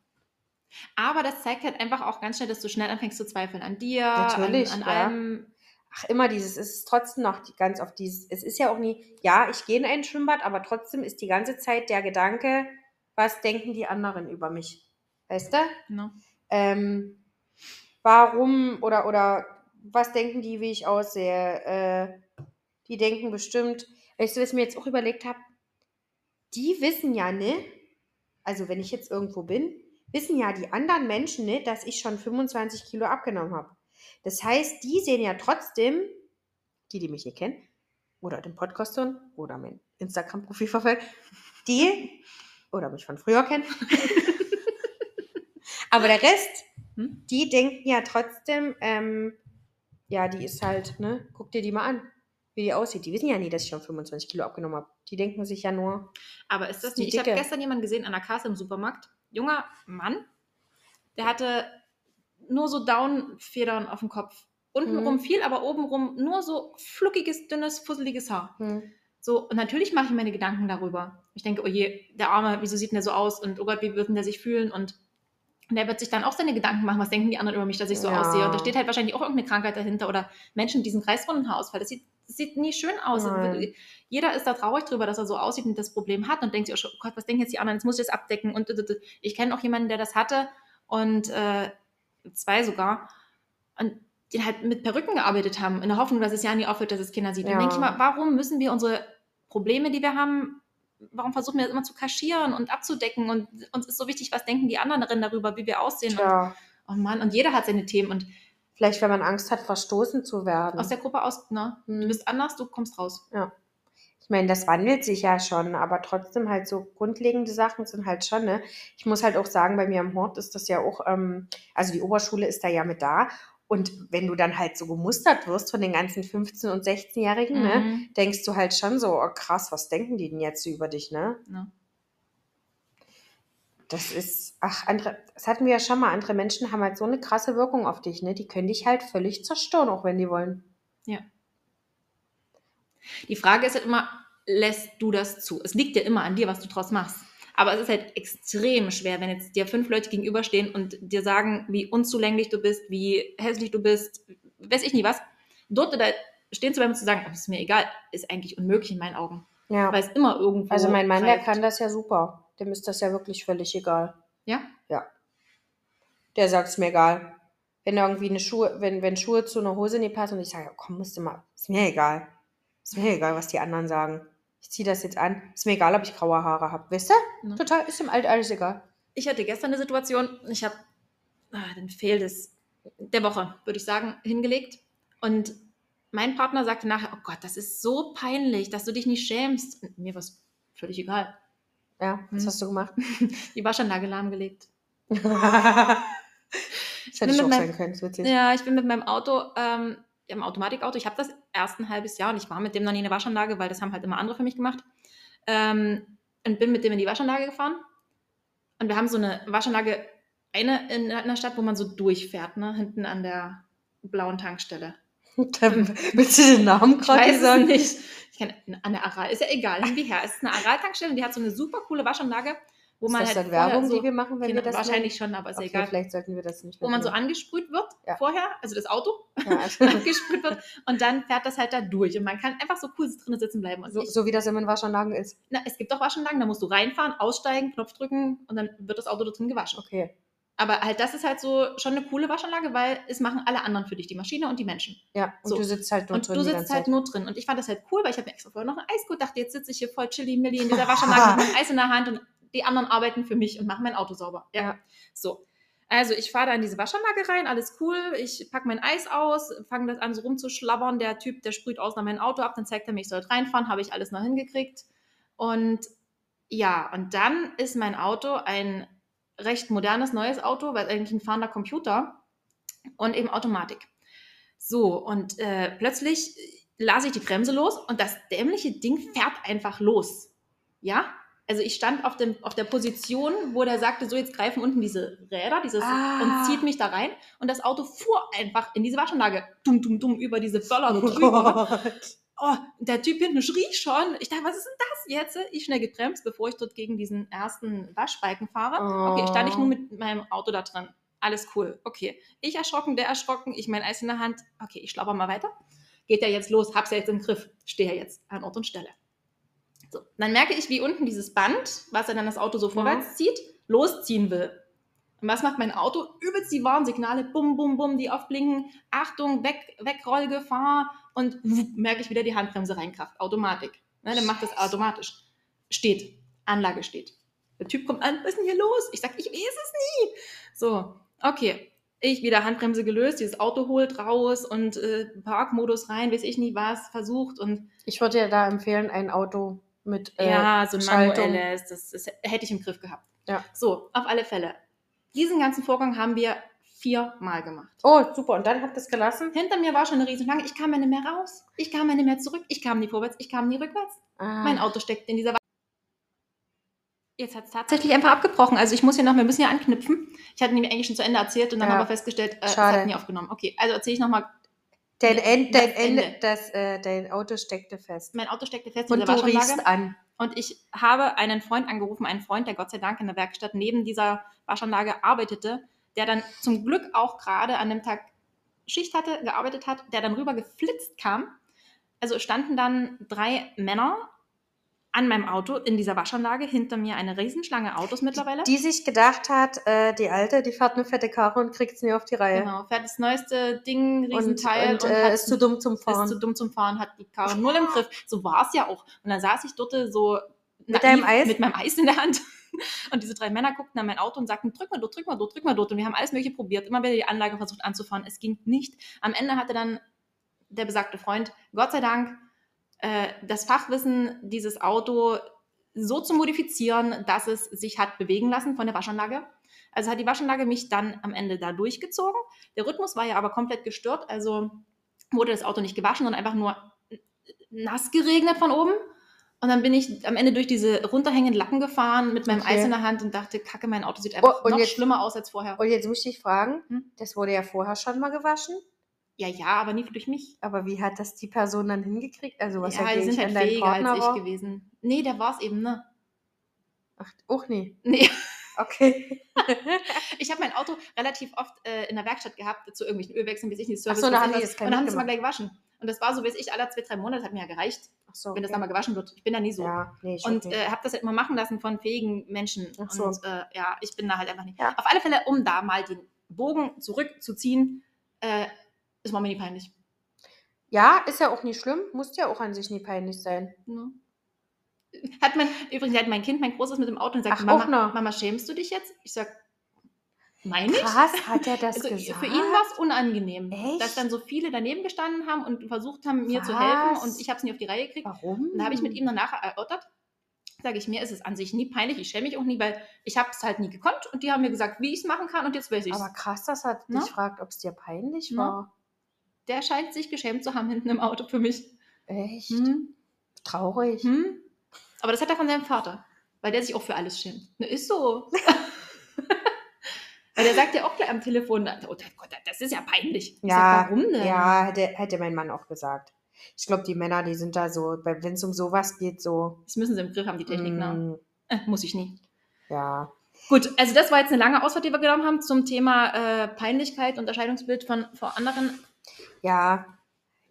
Aber das zeigt halt einfach auch ganz schnell, dass du schnell anfängst zu zweifeln an dir, Natürlich, an, an ja. allem. Ach, immer dieses, es ist trotzdem noch die, ganz auf dieses, es ist ja auch nie, ja, ich gehe in ein Schwimmbad, aber trotzdem ist die ganze Zeit der Gedanke, was denken die anderen über mich? Weißt du? Ne? Ähm, warum oder, oder was denken die, wie ich aussehe? Äh, die denken bestimmt, weißt du, was ich mir jetzt auch überlegt habe? die wissen ja, ne? Also wenn ich jetzt irgendwo bin, wissen ja die anderen Menschen, ne, dass ich schon 25 Kilo abgenommen habe. Das heißt, die sehen ja trotzdem, die, die mich nicht kennen, oder den Podcast hören, oder mein Instagram-Profil verfolgen, die, oder mich von früher kennen. Aber der Rest, Hm? die denken ja trotzdem, ähm, ja, die ist halt, ne, guck dir die mal an, wie die aussieht. Die wissen ja nie, dass ich schon 25 Kilo abgenommen habe. Die denken sich ja nur, Aber ist das nicht? Ich habe gestern jemanden gesehen an der Kasse im Supermarkt. Junger Mann, der hatte nur so Downfedern auf dem Kopf. Untenrum Mhm. viel, aber obenrum nur so fluckiges, dünnes, fusseliges Haar. hm, So, und natürlich mache ich mir meine Gedanken darüber. Ich denke, oh je, der Arme, wieso sieht denn der so aus? Und oh Gott, wie wird denn der sich fühlen? Und und der wird sich dann auch seine Gedanken machen, was denken die anderen über mich, dass ich so Ja. aussehe. Und da steht halt wahrscheinlich auch irgendeine Krankheit dahinter oder Menschen mit diesem kreisrunden Haarausfall. Das sieht, sieht nie schön aus. Nein. Jeder ist da traurig drüber, dass er so aussieht und das Problem hat und denkt sich, oh Gott, was denken jetzt die anderen? Jetzt muss ich das abdecken. Und ich kenne auch jemanden, der das hatte und äh, zwei sogar. Und die halt mit Perücken gearbeitet haben, in der Hoffnung, dass es ja nie aufhört, dass es Kinder sieht. Ja. Und denke ich mal, warum müssen wir unsere Probleme, die wir haben, warum versuchen wir das immer zu kaschieren und abzudecken? Und uns ist so wichtig, was denken die anderen darüber, wie wir aussehen. Und, tja, oh Mann, und jeder hat seine Themen. Und vielleicht wenn man Angst hat, verstoßen zu werden. aus der Gruppe aus, ne? Hm. Du bist anders, du kommst raus. Ich meine, das wandelt sich ja schon, aber trotzdem halt so grundlegende Sachen sind halt schon, ne? Ich muss halt auch sagen, bei mir am Hort ist das ja auch, ähm, also die Oberschule ist da ja mit da. Und wenn du dann halt so gemustert wirst von den ganzen 15- und 16-Jährigen, ne, Mhm. denkst du halt schon so, oh krass, was denken die denn jetzt so über dich, ne? Ja. Das ist, ach, andere, das hatten wir ja schon mal, andere Menschen haben halt so eine krasse Wirkung auf dich, ne? Die können dich halt völlig zerstören, auch wenn die wollen. Die Frage ist halt immer, lässt du das zu? Es liegt ja immer an dir, was du draus machst. Aber es ist halt extrem schwer, wenn jetzt dir fünf Leute gegenüberstehen und dir sagen, wie unzulänglich du bist, wie hässlich du bist, weiß ich nie was. Dort da stehen zu bleiben und zu sagen, oh, ist mir egal, ist eigentlich unmöglich in meinen Augen. Ja. Weil es immer irgendwo. Also mein Mann, der greift. kann das ja super. Dem ist das ja wirklich völlig egal. Ja? Der sagt es mir egal. Wenn irgendwie eine Schuhe, wenn, wenn Schuhe zu einer Hose nicht passen und ich sage, komm, musst du mal, ist mir egal. Ist mir egal, was die anderen sagen. Ich ziehe das jetzt an. Ist mir egal, ob ich graue Haare habe. Wisst ihr? Ne? Total, ist ihm alt alles egal. Ich hatte gestern eine Situation, ich habe ah, den Fehl des, der Woche, würde ich sagen, hingelegt. Und mein Partner sagte nachher, oh Gott, das ist so peinlich, dass du dich nicht schämst. Und mir war es völlig egal. Ja, was Hm. hast du gemacht? Die Waschanlage lahmgelegt. das hätte ich auch sein können, witzig. Ja, ich bin mit meinem Auto, ähm, im Automatikauto, ich habe das erst ein halbes Jahr und ich war mit dem noch nie in der Waschanlage, weil das haben halt immer andere für mich gemacht. Ähm, und bin mit dem in die Waschanlage gefahren. Und wir haben so eine Waschanlage, eine in einer Stadt, wo man so durchfährt, ne? hinten an der blauen Tankstelle. Dann willst du den Namen Ich gerade sagen? nicht. Ich kann, an der Aral, ist ja egal, her. Es ist eine Aral-Tankstelle und die hat so eine super coole Waschanlage, wo Ist man das halt dann Werbung, so, die wir machen, wenn Genau, wir das wahrscheinlich schon, aber ist nennen? egal. Okay, vielleicht sollten wir das nicht Wo man so machen. angesprüht wird Ja. vorher, also das Auto ja, also, angesprüht wird und dann fährt das halt da durch und man kann einfach so cool drinnen sitzen bleiben. So, ich, so wie das immer in Waschanlagen ist. na, es gibt auch Waschanlagen, da musst du reinfahren, aussteigen, Knopf drücken und dann wird das Auto da drin gewaschen. Okay. Aber halt das ist halt so schon eine coole Waschanlage, weil es machen alle anderen für dich, die Maschine und die Menschen. Ja, und So. du sitzt halt nur Und drin du die sitzt halt nur drin. Und ich fand das halt cool, weil ich habe mir extra vorher noch ein Eis geholt, dachte, jetzt sitze ich hier voll chilly-milli in dieser Waschanlage mit meinem Eis in der Hand und die anderen arbeiten für mich und machen mein Auto sauber. Ja. Ja. So. Also ich fahre da in diese Waschanlage rein, alles cool. Ich packe mein Eis aus, fange das an so rumzuschlabbern. Der Typ, der sprüht aus nach meinem Auto ab, dann zeigt er mir, ich soll reinfahren, habe ich alles noch hingekriegt. Und ja, und dann ist mein Auto ein recht modernes neues Auto, weil eigentlich ein fahrender Computer und eben Automatik. So, und äh, plötzlich lasse ich die Bremse los und das dämliche Ding fährt einfach los. Ja? Also ich stand auf, dem, auf der Position, wo der sagte, so jetzt greifen unten diese Räder dieses, Ah. und zieht mich da rein und das Auto fuhr einfach in diese Waschanlage. Dumm, dumm, dumm, über diese Böller drüber. Oh, der Typ hinten schrie schon. Ich dachte, was ist denn das jetzt? Ich schnell gebremst, bevor ich dort gegen diesen ersten Waschbalken fahre. Okay, stand ich nur mit meinem Auto da drin. Alles cool. Okay. Ich erschrocken, der erschrocken, ich mein Eis in der Hand. Okay, ich schlapper mal weiter. Geht ja jetzt los, hab's ja jetzt im Griff. Stehe ja jetzt an Ort und Stelle. So, dann merke ich, wie unten dieses Band, was ja dann das Auto so vorwärts zieht, losziehen will. Und was macht mein Auto? Übelst die Warnsignale, bum, bum, bum, die aufblinken. Achtung, weg, Wegrollgefahr. Und wupp, merke ich wieder die Handbremse reinkraft. Automatik. Ne, dann macht das automatisch. Steht. Anlage steht. Der Typ kommt an, was ist denn hier los? Ich sag, ich weiß es nie. So, okay. Ich wieder Handbremse gelöst, dieses Auto holt raus und äh, Parkmodus rein, weiß ich nie was, versucht und Ich würde dir da empfehlen, ein Auto mit äh, ja, so ein Schaltung. manuelles, das, das hätte ich im Griff gehabt. Ja. So, auf alle Fälle. Diesen ganzen Vorgang haben wir viermal gemacht. Oh, super. Und dann habt ihr es gelassen? Hinter mir war schon eine Riesenschlange. Ich kam ja nicht mehr raus. Ich kam ja nicht mehr zurück. Ich kam nie vorwärts. Ich kam nie rückwärts. Ah. Mein Auto steckt in dieser Wa Jetzt hat es tatsächlich einfach abgebrochen. Also ich muss hier noch, wir müssen hier anknüpfen. Ich hatte nämlich eigentlich schon zu Ende erzählt und dann Ja. haben wir festgestellt, äh, es hat nie aufgenommen. Okay, also erzähle ich nochmal. Dein, End, dein, Ende, Ende. das, äh, dein Auto steckte fest. Mein Auto steckte fest Und du riechst an. Und ich habe einen Freund angerufen, einen Freund, der Gott sei Dank in der Werkstatt neben dieser Waschanlage arbeitete, der dann zum Glück auch gerade an dem Tag Schicht hatte, gearbeitet hat, der dann rüber geflitzt kam. Also standen dann drei Männer an meinem Auto in dieser Waschanlage, hinter mir eine Riesenschlange Autos mittlerweile. Die sich gedacht hat, äh, die Alte, die fährt eine fette Karre und kriegt es nie auf die Reihe. Genau, fährt das neueste Ding, Und, Riesenteil und, und, äh, hat ist zu dumm zum ist Fahren. zu dumm zum Fahren, hat die Karre null im Griff. So war es ja auch. Und dann saß ich dort so Mit deinem Eis? mit meinem Eis in der Hand. Und diese drei Männer guckten an mein Auto und sagten, drück mal dort, drück mal dort, drück mal dort. Und wir haben alles mögliche probiert, immer wieder die Anlage versucht anzufahren. Es ging nicht. Am Ende hatte dann der besagte Freund, Gott sei Dank, äh, das Fachwissen, dieses Auto so zu modifizieren, dass es sich hat bewegen lassen von der Waschanlage. Also hat die Waschanlage mich dann am Ende da durchgezogen. Der Rhythmus war ja aber komplett gestört, also wurde das Auto nicht gewaschen, sondern einfach nur nass geregnet von oben. Und dann bin ich am Ende durch diese runterhängenden Lacken gefahren mit meinem Okay. Eis in der Hand und dachte, kacke, mein Auto sieht einfach und noch jetzt- schlimmer aus als vorher. Und jetzt muss ich dich fragen, Hm? das wurde ja vorher schon mal gewaschen, Ja, ja, aber nie durch mich. aber wie hat das die Person dann hingekriegt? Also was ja, ja, die sind halt fähiger als ich war? gewesen. Nee, der war es eben, ne? Ach, auch nie. Nee. Okay. Ich habe mein Auto relativ oft äh, in der Werkstatt gehabt, zu irgendwelchen Ölwechseln, bis ich nicht Service so, da haben die das kein Und dann haben sie es mal gleich gewaschen. Und das war so, bis ich alle zwei, drei Monate, das hat mir ja gereicht, Ach so, wenn das okay. dann mal gewaschen wird. Ich bin da nie so. Ja, nee, und nicht. äh, habe das halt immer machen lassen von fähigen Menschen. Ach so. Und äh, ja, ich bin da halt einfach nicht. Ja. Auf alle Fälle, um da mal den Bogen zurückzuziehen, äh, ist mir nie peinlich. ja, ist ja auch nicht schlimm, muss ja auch an sich nie peinlich sein. Ne? Hat man, übrigens hat mein Kind, mein Großes mit dem Auto und sagt, Ach, Mama, noch. Mama, schämst du dich jetzt? Ich sag, nein nicht. Krass, hat er das Also gesagt? für ihn war es unangenehm, Echt? dass dann so viele daneben gestanden haben und versucht haben, mir zu helfen Was? und ich habe es nie auf die Reihe gekriegt. Warum? Und da habe ich mit ihm danach erörtert, sage ich, mir ist es an sich nie peinlich, ich schäme mich auch nie, weil ich habe es halt nie gekonnt und die haben mir gesagt, wie ich es machen kann und jetzt weiß ich es. Aber krass, dass er Na? dich fragt, ob es dir peinlich Na? Der scheint sich geschämt zu haben hinten im Auto für mich. Echt? Hm? Traurig. Hm? Aber das hat er von seinem Vater, weil der sich auch für alles schämt. Ne, ist so. weil der sagt ja auch gleich am Telefon, oh Gott, das ist ja peinlich. Ich Ja, sag, warum denn? Ja, hätte, hätte mein Mann auch gesagt. Ich glaube, die Männer, die sind da so, wenn es um sowas geht, so. Das müssen sie im Griff haben, die Technik. Ne? mm, Äh, muss ich nie. ja. Gut, also das war jetzt eine lange Ausfahrt, die wir genommen haben zum Thema äh, Peinlichkeit und Erscheinungsbild von vor anderen. Ja.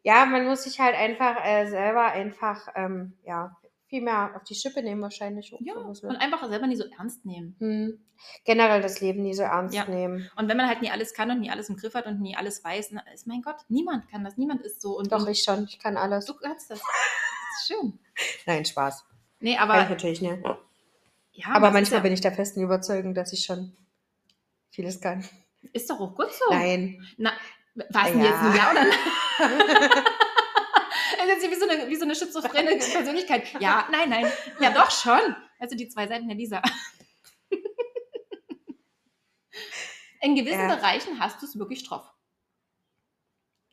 Ja, man muss sich halt einfach äh, selber einfach, ähm, ja, viel mehr auf die Schippe nehmen wahrscheinlich. Ja, so und einfach selber nie so ernst nehmen. Hm. Generell das Leben nie so ernst Ja. nehmen. Und wenn man halt nie alles kann und nie alles im Griff hat und nie alles weiß, na, ist mein Gott, niemand kann das, niemand ist so. Und, Doch, und ich schon. Ich kann alles. du kannst das. Das ist schön. Nein, Spaß. Nee, Kann ich aber, natürlich nicht. ja, Aber manchmal ist, bin ich der festen Überzeugung, dass ich schon vieles kann. ja, ist doch auch gut so. Nein. Na, war es denn Ja. jetzt ein Ja oder Nein? Das ist jetzt wie so eine, wie so eine schizophrene Persönlichkeit. Ja, nein, nein. Ja, doch schon. Also die zwei Seiten der Lisa. In gewissen Ja. Bereichen hast du es wirklich drauf.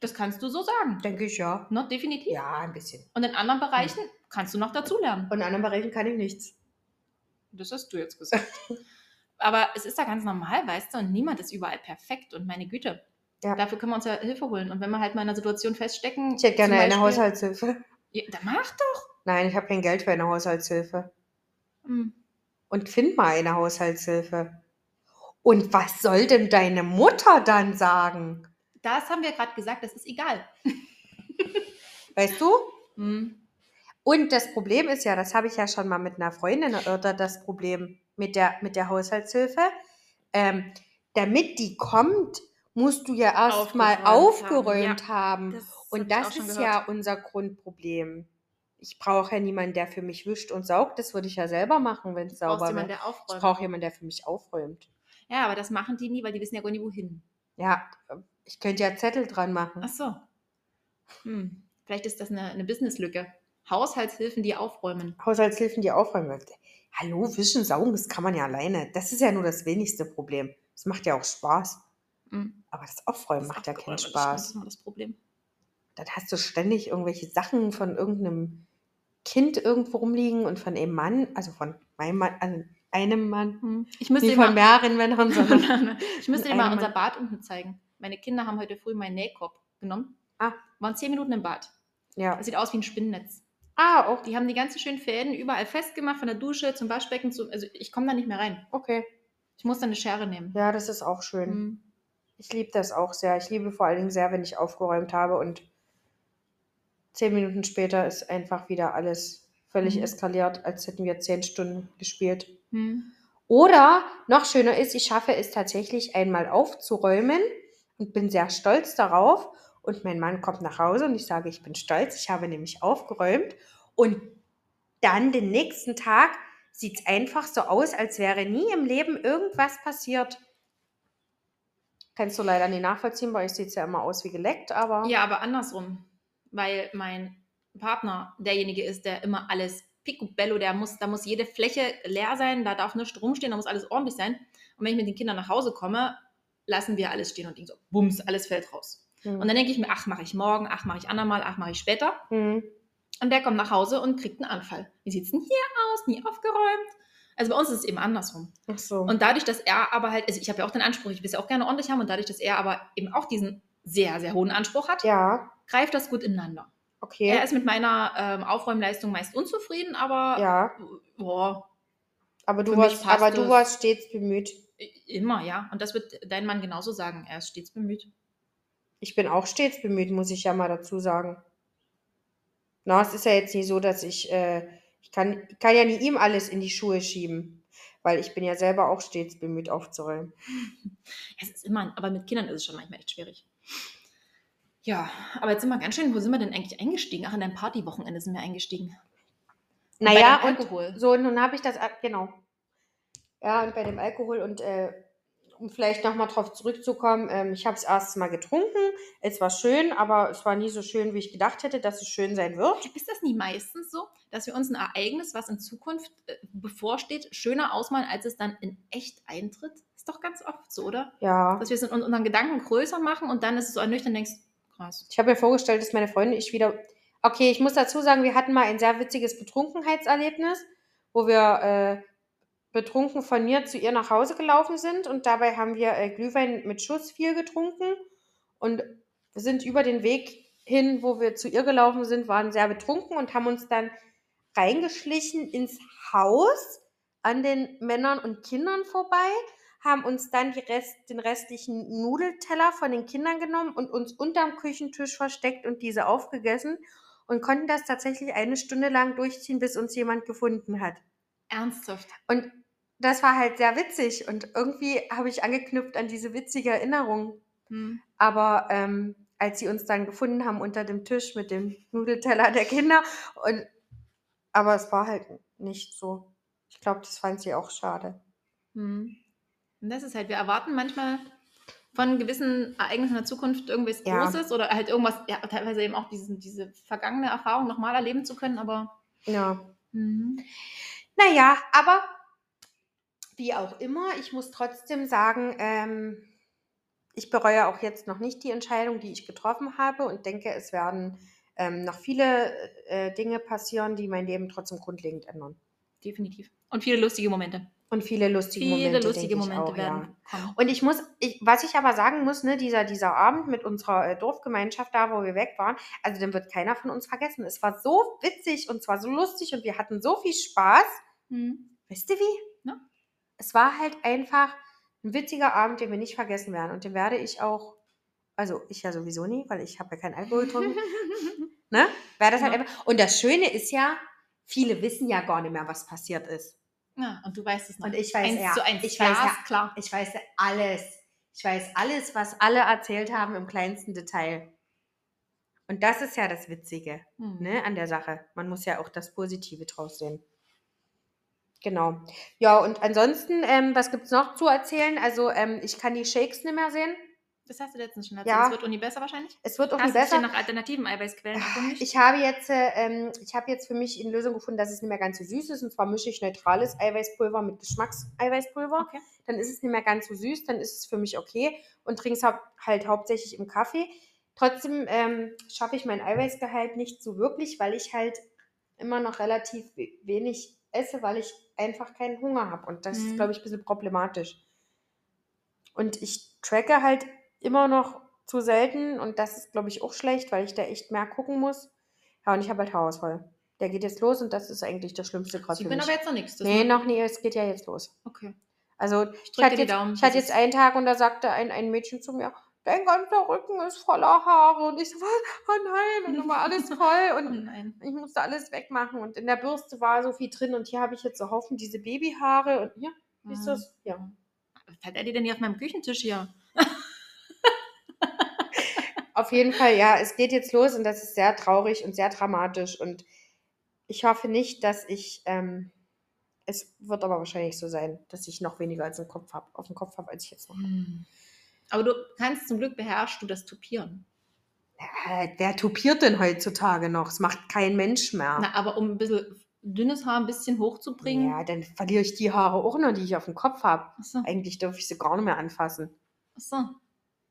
Das kannst du so sagen. Denke ich ja. Ne, definitiv. Ja, ein bisschen. Und in anderen Bereichen kannst du noch dazulernen. Und in anderen Bereichen kann ich nichts. Das hast du jetzt gesagt. Aber es ist da ganz normal, weißt du, und niemand ist überall perfekt. Und meine Güte, Ja. dafür können wir uns ja Hilfe holen. Und wenn wir halt mal in einer Situation feststecken. Ich hätte gerne zum eine Beispiel- Haushaltshilfe. Ja, dann mach doch. Nein, ich habe kein Geld für eine Haushaltshilfe. Hm. Und find mal eine Haushaltshilfe. Und was soll denn deine Mutter dann sagen? Das haben wir gerade gesagt, das ist egal. Weißt du? Hm. Und das Problem ist ja, das habe ich ja schon mal mit einer Freundin erörtert, das Problem mit der, mit der Haushaltshilfe. Ähm, damit die kommt, musst du ja erst mal Aufgeräumt haben, haben. Das Und das ist gehört. ja unser Grundproblem. ich brauche ja niemanden, der für mich wischt und saugt. Das würde ich ja selber machen, wenn es sauber wäre. Ich brauche jemanden, der für mich aufräumt. Ja, aber das machen die nie, weil die wissen ja gar nicht, wohin. Ja, ich könnte ja Zettel dran machen. Ach so. Hm. Vielleicht ist das eine, eine Businesslücke. Haushaltshilfen, die aufräumen. Haushaltshilfen, die aufräumen. Hallo, wischen, saugen, das kann man ja alleine. Das ist ja nur das wenigste Problem. Das macht ja auch Spaß. Hm. Aber das Aufräumen Das macht ja keinen Aufräumen, das Spaß. ist immer das Problem. Dann hast du ständig irgendwelche Sachen von irgendeinem Kind irgendwo rumliegen und von einem Mann, also von meinem Mann, also einem Mann, Hm. Ich müsste nicht dir von mal, mehreren Männern, sondern ich müsste dir mal unser. Bad unten zeigen. Meine Kinder haben heute früh meinen Nähkorb genommen. Ah. Waren zehn Minuten im Bad. ja. Das sieht aus wie ein Spinnennetz. Ah, auch. Die haben die ganzen schönen Fäden überall festgemacht, von der Dusche zum Waschbecken. Zu, also ich komme da nicht mehr rein. Okay. Ich muss dann eine Schere nehmen. Ja, das ist auch schön. Hm. Ich liebe das auch sehr. Ich liebe vor allen Dingen sehr, wenn ich aufgeräumt habe und zehn Minuten später ist einfach wieder alles völlig Mhm. eskaliert, als hätten wir zehn Stunden gespielt. Hm. Oder noch schöner ist, ich schaffe es tatsächlich einmal aufzuräumen und bin sehr stolz darauf. Und mein Mann kommt nach Hause und ich sage, ich bin stolz, ich habe nämlich aufgeräumt. Und dann den nächsten Tag sieht es einfach so aus, als wäre nie im Leben irgendwas passiert. Kannst du leider nicht nachvollziehen, weil ich sieht ja immer aus wie geleckt, aber Ja, aber andersrum. Weil mein Partner derjenige ist, der immer alles picobello, der muss, da muss jede Fläche leer sein, da darf nichts rumstehen, da muss alles ordentlich sein. Und wenn ich mit den Kindern nach Hause komme, lassen wir alles stehen und denken so, bums, alles fällt raus. Hm. Und dann denke ich mir, ach, mache ich morgen, ach, mache ich andermal, ach, mache ich später. Hm. Und der kommt nach Hause und kriegt einen Anfall. Wie sieht es denn hier aus? Nie aufgeräumt. Also bei uns ist es eben andersrum. Ach so. Und dadurch, dass er aber halt, also ich habe ja auch den Anspruch, ich will es ja auch gerne ordentlich haben, und dadurch, dass er aber eben auch diesen sehr, sehr hohen Anspruch hat, ja, greift das gut ineinander. okay. Er ist mit meiner ähm, Aufräumleistung meist unzufrieden, aber ja, boah, aber du, warst, aber du warst stets bemüht. immer, ja. Und das wird dein Mann genauso sagen. Er ist stets bemüht. Ich bin auch stets bemüht, muss ich ja mal dazu sagen. Na, es ist ja jetzt nicht so, dass ich, äh, ich kann, ich kann ja nie ihm alles in die Schuhe schieben, weil ich bin ja selber auch stets bemüht aufzuräumen. Es ist immer, aber mit Kindern ist es schon manchmal echt schwierig. Ja, aber jetzt sind wir ganz schön, wo sind wir denn eigentlich eingestiegen? Ach, in dein Partywochenende sind wir eingestiegen. Naja, deinem und Alkohol. so, nun habe ich das, äh, genau. Ja, und bei dem Alkohol und äh, um vielleicht nochmal drauf zurückzukommen, ähm, ich habe es erst mal getrunken. Es war schön, aber es war nie so schön, wie ich gedacht hätte, dass es schön sein wird. Ist das nie meistens so, dass wir uns ein Ereignis, was in Zukunft äh, bevorsteht, schöner ausmalen, als es dann in echt eintritt? Ist doch ganz oft so, oder? Ja. Dass wir es in unseren Gedanken größer machen und dann ist es so ernüchternd und denkst, krass. Ich habe mir vorgestellt, dass meine Freundin und ich wieder. Okay, ich muss dazu sagen, wir hatten mal ein sehr witziges Betrunkenheitserlebnis, wo wir äh, betrunken von mir zu ihr nach Hause gelaufen sind und dabei haben wir äh, Glühwein mit Schuss viel getrunken und sind über den Weg hin, wo wir zu ihr gelaufen sind, waren sehr betrunken und haben uns dann reingeschlichen ins Haus an den Männern und Kindern vorbei, haben uns dann Rest, den restlichen Nudelteller von den Kindern genommen und uns unterm Küchentisch versteckt und diese aufgegessen und konnten das tatsächlich eine Stunde lang durchziehen, bis uns jemand gefunden hat. Ernsthaft. Und das war halt sehr witzig und irgendwie habe ich angeknüpft an diese witzige Erinnerung. Hm. Aber ähm, als sie uns dann gefunden haben unter dem Tisch mit dem Nudelteller der Kinder und aber es war halt nicht so. Ich glaube, das fand sie auch schade. Hm. Und das ist halt, wir erwarten manchmal von gewissen Ereignissen in der Zukunft irgendwas Ja. Großes oder halt irgendwas, ja, teilweise eben auch diesen, diese vergangene Erfahrung nochmal erleben zu können, aber Ja. hm. Naja, aber wie auch immer, ich muss trotzdem sagen, ähm, ich bereue auch jetzt noch nicht die Entscheidung, die ich getroffen habe und denke, es werden ähm, noch viele äh, Dinge passieren, die mein Leben trotzdem grundlegend ändern. definitiv. Und viele lustige Momente. Und viele lustige Viele Momente. lustige Momente auch, werden Ja. Und ich muss, ich, was ich aber sagen muss, ne, dieser, dieser Abend mit unserer äh, Dorfgemeinschaft da, wo wir weg waren, also den wird keiner von uns vergessen. Es war so witzig und zwar so lustig und wir hatten so viel Spaß. Hm. Wisst ihr wie? Es war halt einfach ein witziger Abend, den wir nicht vergessen werden. Und den werde ich auch, also ich ja sowieso nie, weil ich habe ja keinen Alkohol getrunken. ne? Werde das halt Ja. einfach. Und das Schöne ist ja, viele wissen ja gar nicht mehr, was passiert ist. ja, und du weißt es noch. Und ich weiß eins ja, zu eins. ich weiß ja, klar. ich weiß ja alles. Ich weiß alles, was alle erzählt haben im kleinsten Detail. Und das ist ja das Witzige Hm. ne, an der Sache. Man muss ja auch das Positive draus sehen. Genau. Ja, und ansonsten, ähm, was gibt es noch zu erzählen? Also, ähm, ich kann die Shakes nicht mehr sehen. Das hast du letztens schon erzählt. Ja. Es wird Uni besser wahrscheinlich. Es wird auch Hast du besser. denn nach alternativen Eiweißquellen erkundigt? Ich habe jetzt, äh, ähm, ich habe jetzt für mich eine Lösung gefunden, dass es nicht mehr ganz so süß ist. Und zwar mische ich neutrales Eiweißpulver mit Geschmackseiweißpulver. Okay. Dann ist es nicht mehr ganz so süß, dann ist es für mich okay. Und trinke es halt hauptsächlich im Kaffee. Trotzdem ähm, schaffe ich mein Eiweißgehalt nicht so wirklich, weil ich halt immer noch relativ we- wenig esse, weil ich einfach keinen Hunger habe. Und das ist, Mhm. glaube ich, ein bisschen problematisch. Und ich tracke halt immer noch zu selten und das ist, glaube ich, auch schlecht, weil ich da echt mehr gucken muss. Ja, und ich habe halt Haarausfall. Der geht jetzt los und das ist eigentlich das Schlimmste gerade für bin mich. aber jetzt noch nichts. Nee, noch nie, es geht ja jetzt los. Okay. Also Ich ich, hatte jetzt, Daumen. ich hatte jetzt einen Tag und da sagte ein, ein Mädchen zu mir, dein ganzer Rücken ist voller Haare. Und ich so? Oh nein, und war alles voll es- Oh und nein. ich musste alles wegmachen. Und in der Bürste war so viel drin und hier habe ich jetzt so Haufen diese Babyhaare und hier, wie ist Mhm. das? Ja. Was hat er die denn hier auf meinem Küchentisch hier? Auf jeden Fall, ja, es geht jetzt los und das ist sehr traurig und sehr dramatisch. Und ich hoffe nicht, dass ich, ähm, es wird aber wahrscheinlich so sein, dass ich noch weniger als im Kopf hab, auf dem Kopf habe, als ich jetzt noch habe. Hm. Aber du kannst zum Glück beherrschst du das Tupieren. Äh, wer tupiert denn heutzutage noch? Das macht kein Mensch mehr. Na, aber um ein bisschen dünnes Haar ein bisschen hochzubringen. ja, dann verliere ich die Haare auch noch, die ich auf dem Kopf habe. Achso. Eigentlich darf ich sie gar nicht mehr anfassen. Achso.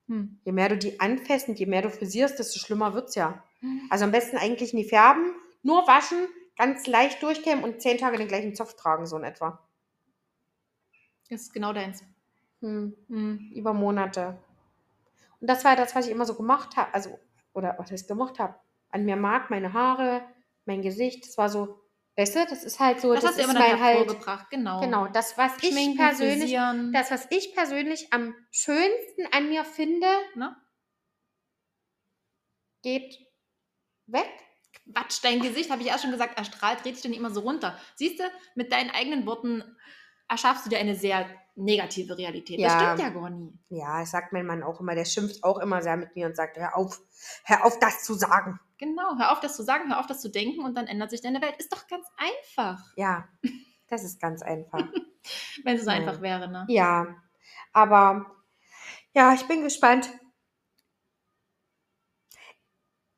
Hm. Je mehr du die anfasst und je mehr du frisierst, desto schlimmer wird es ja. Also am besten eigentlich nie färben, nur waschen, ganz leicht durchkämmen und zehn Tage den gleichen Zopf tragen, so in etwa. Das ist genau deins. Hm, Hm. über Monate. Und das war das, was ich immer so gemacht habe. Also, oder was ich gemacht habe. An mir mag, meine Haare, mein Gesicht. Das war so, weißt du, das ist halt so, Das, hast du ist immer noch mein halt, hervorgebracht, genau. genau, das, was ich Schminken, persönlich, frisieren. das, was ich persönlich am schönsten an mir finde, ne? geht weg. Quatsch, dein Gesicht, habe ich ja schon gesagt, erstrahlt, dreht sich dann immer so runter. Siehst du, mit deinen eigenen Worten erschaffst du dir eine sehr negative Realität. Das Ja. stimmt ja gar nie. Ja, das sagt mein Mann auch immer, der schimpft auch immer sehr mit mir und sagt, hör auf, hör auf, das zu sagen. Genau, hör auf, das zu sagen, hör auf, das zu denken und dann ändert sich deine Welt. Ist doch ganz einfach, Ja, das ist ganz einfach. wenn es so Nein. einfach wäre, ne? Ja, aber ja, ich bin gespannt.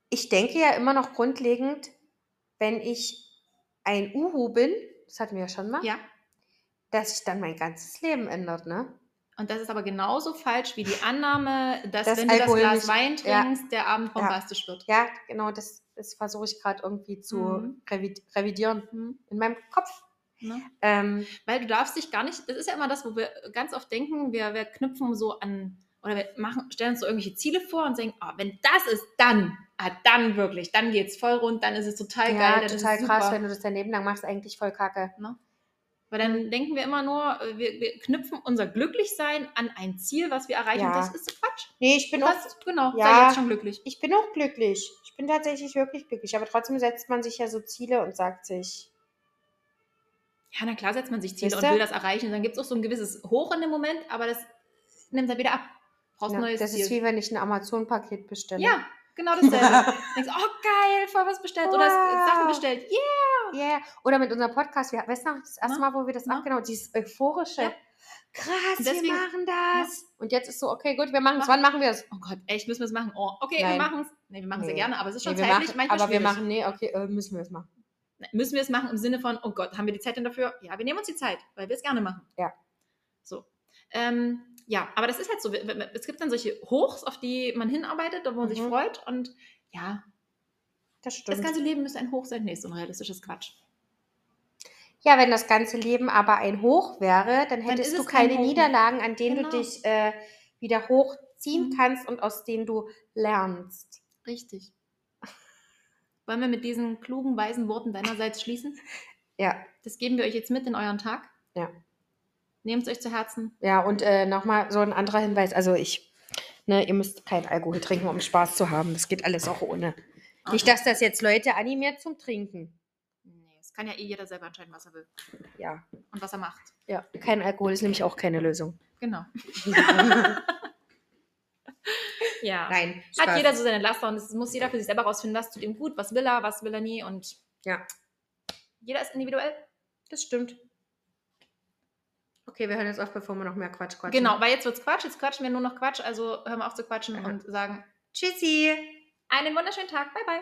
Ich denke ja immer noch grundlegend, wenn ich ein Uhu bin, das hatten wir ja schon mal, Ja. Dass sich dann mein ganzes Leben ändert, ne? Und das ist aber genauso falsch wie die Annahme, dass Dass wenn du das Glas Wein ja. trinkst, der Abend bombastisch wird. Ja, genau, das, das versuche ich gerade irgendwie zu Mhm. revid revidieren Hm, in meinem Kopf. ne? Ähm, Weil du darfst dich gar nicht, das ist ja immer das, wo wir ganz oft denken, wir, wir knüpfen so an, oder wir machen, stellen uns so irgendwelche Ziele vor und sagen, ah, wenn das ist, dann, ah, dann wirklich, dann geht's voll rund, dann ist es total geil, ja, dann total ist es krass, wenn du das dein Leben lang machst, eigentlich voll kacke. Weil dann denken wir immer nur, äh, wir, wir knüpfen unser Glücklichsein an ein Ziel, was wir erreichen. Ja. Das ist Quatsch. Nee, ich bin Du auch genau, Ja. sei jetzt schon glücklich. Ich bin auch glücklich. Ich bin tatsächlich wirklich glücklich. Aber trotzdem setzt man sich ja so Ziele und sagt sich, Ja, na klar setzt man sich Ziele und will das erreichen. Und dann gibt es auch so ein gewisses Hoch in dem Moment, aber das nimmt dann wieder ab. Brauchst ja, neues das Ziel. ist wie wenn ich ein Amazon-Paket bestelle. ja, genau dasselbe. Denkst, oh geil, voll was bestellt. Oder Wow. Sachen bestellt. Yeah. Yeah. Oder mit unserem Podcast. Wir, weißt du noch, das erste Na? Mal, wo wir das Na? abgenommen haben, dieses euphorische. Ja. Krass, Und wir deswegen- machen das. Und jetzt ist so, okay, gut, wir machen es. Wann machen wir es? Oh Gott, echt, müssen wir es machen? Oh, okay, Nein. wir machen es. Nee, wir machen es Nee. ja gerne, aber es ist schon Nee, zeitlich machen, manchmal aber wir machen, nee, okay, äh, müssen wir es machen. Müssen wir es machen im Sinne von, oh Gott, haben wir die Zeit denn dafür? Ja, wir nehmen uns die Zeit, weil wir es gerne machen. Ja. So. Ähm, ja, aber das ist halt so. Es gibt dann solche Hochs, auf die man hinarbeitet, wo man sich Mhm. freut. Und ja, Das stimmt. das ganze Leben müsste ein Hoch sein. Nee, ist unrealistisches Quatsch. Ja, wenn das ganze Leben aber ein Hoch wäre, dann hättest ist du keine Hoch. Niederlagen, an denen Genau. du dich äh, wieder hochziehen Mhm. kannst und aus denen du lernst. Richtig. Wollen wir mit diesen klugen, weisen Worten deinerseits schließen? Ja, Das geben wir euch jetzt mit in euren Tag. Ja. Nehmt es euch zu Herzen. ja, und äh, nochmal so ein anderer Hinweis. Also ich, ne, ihr müsst kein Alkohol trinken, um Spaß zu haben. Das geht alles auch ohne. Nicht, dass das jetzt Leute animiert zum Trinken. Nee, es kann ja eh jeder selber entscheiden, was er will Ja, und was er macht. ja. Kein Alkohol ist nämlich auch keine Lösung. Genau. Ja. Nein, Hat Spaß. jeder so seine Laster und es muss jeder für sich selber rausfinden, was tut ihm gut, was will er, was will er nie und Ja. jeder ist individuell. Das stimmt. Okay, wir hören jetzt auf, bevor wir noch mehr Quatsch quatschen. Genau, weil jetzt wird's Quatsch, jetzt quatschen wir nur noch Quatsch, also hören wir auf zu quatschen Ja. und sagen Tschüssi. einen wunderschönen Tag, bye bye.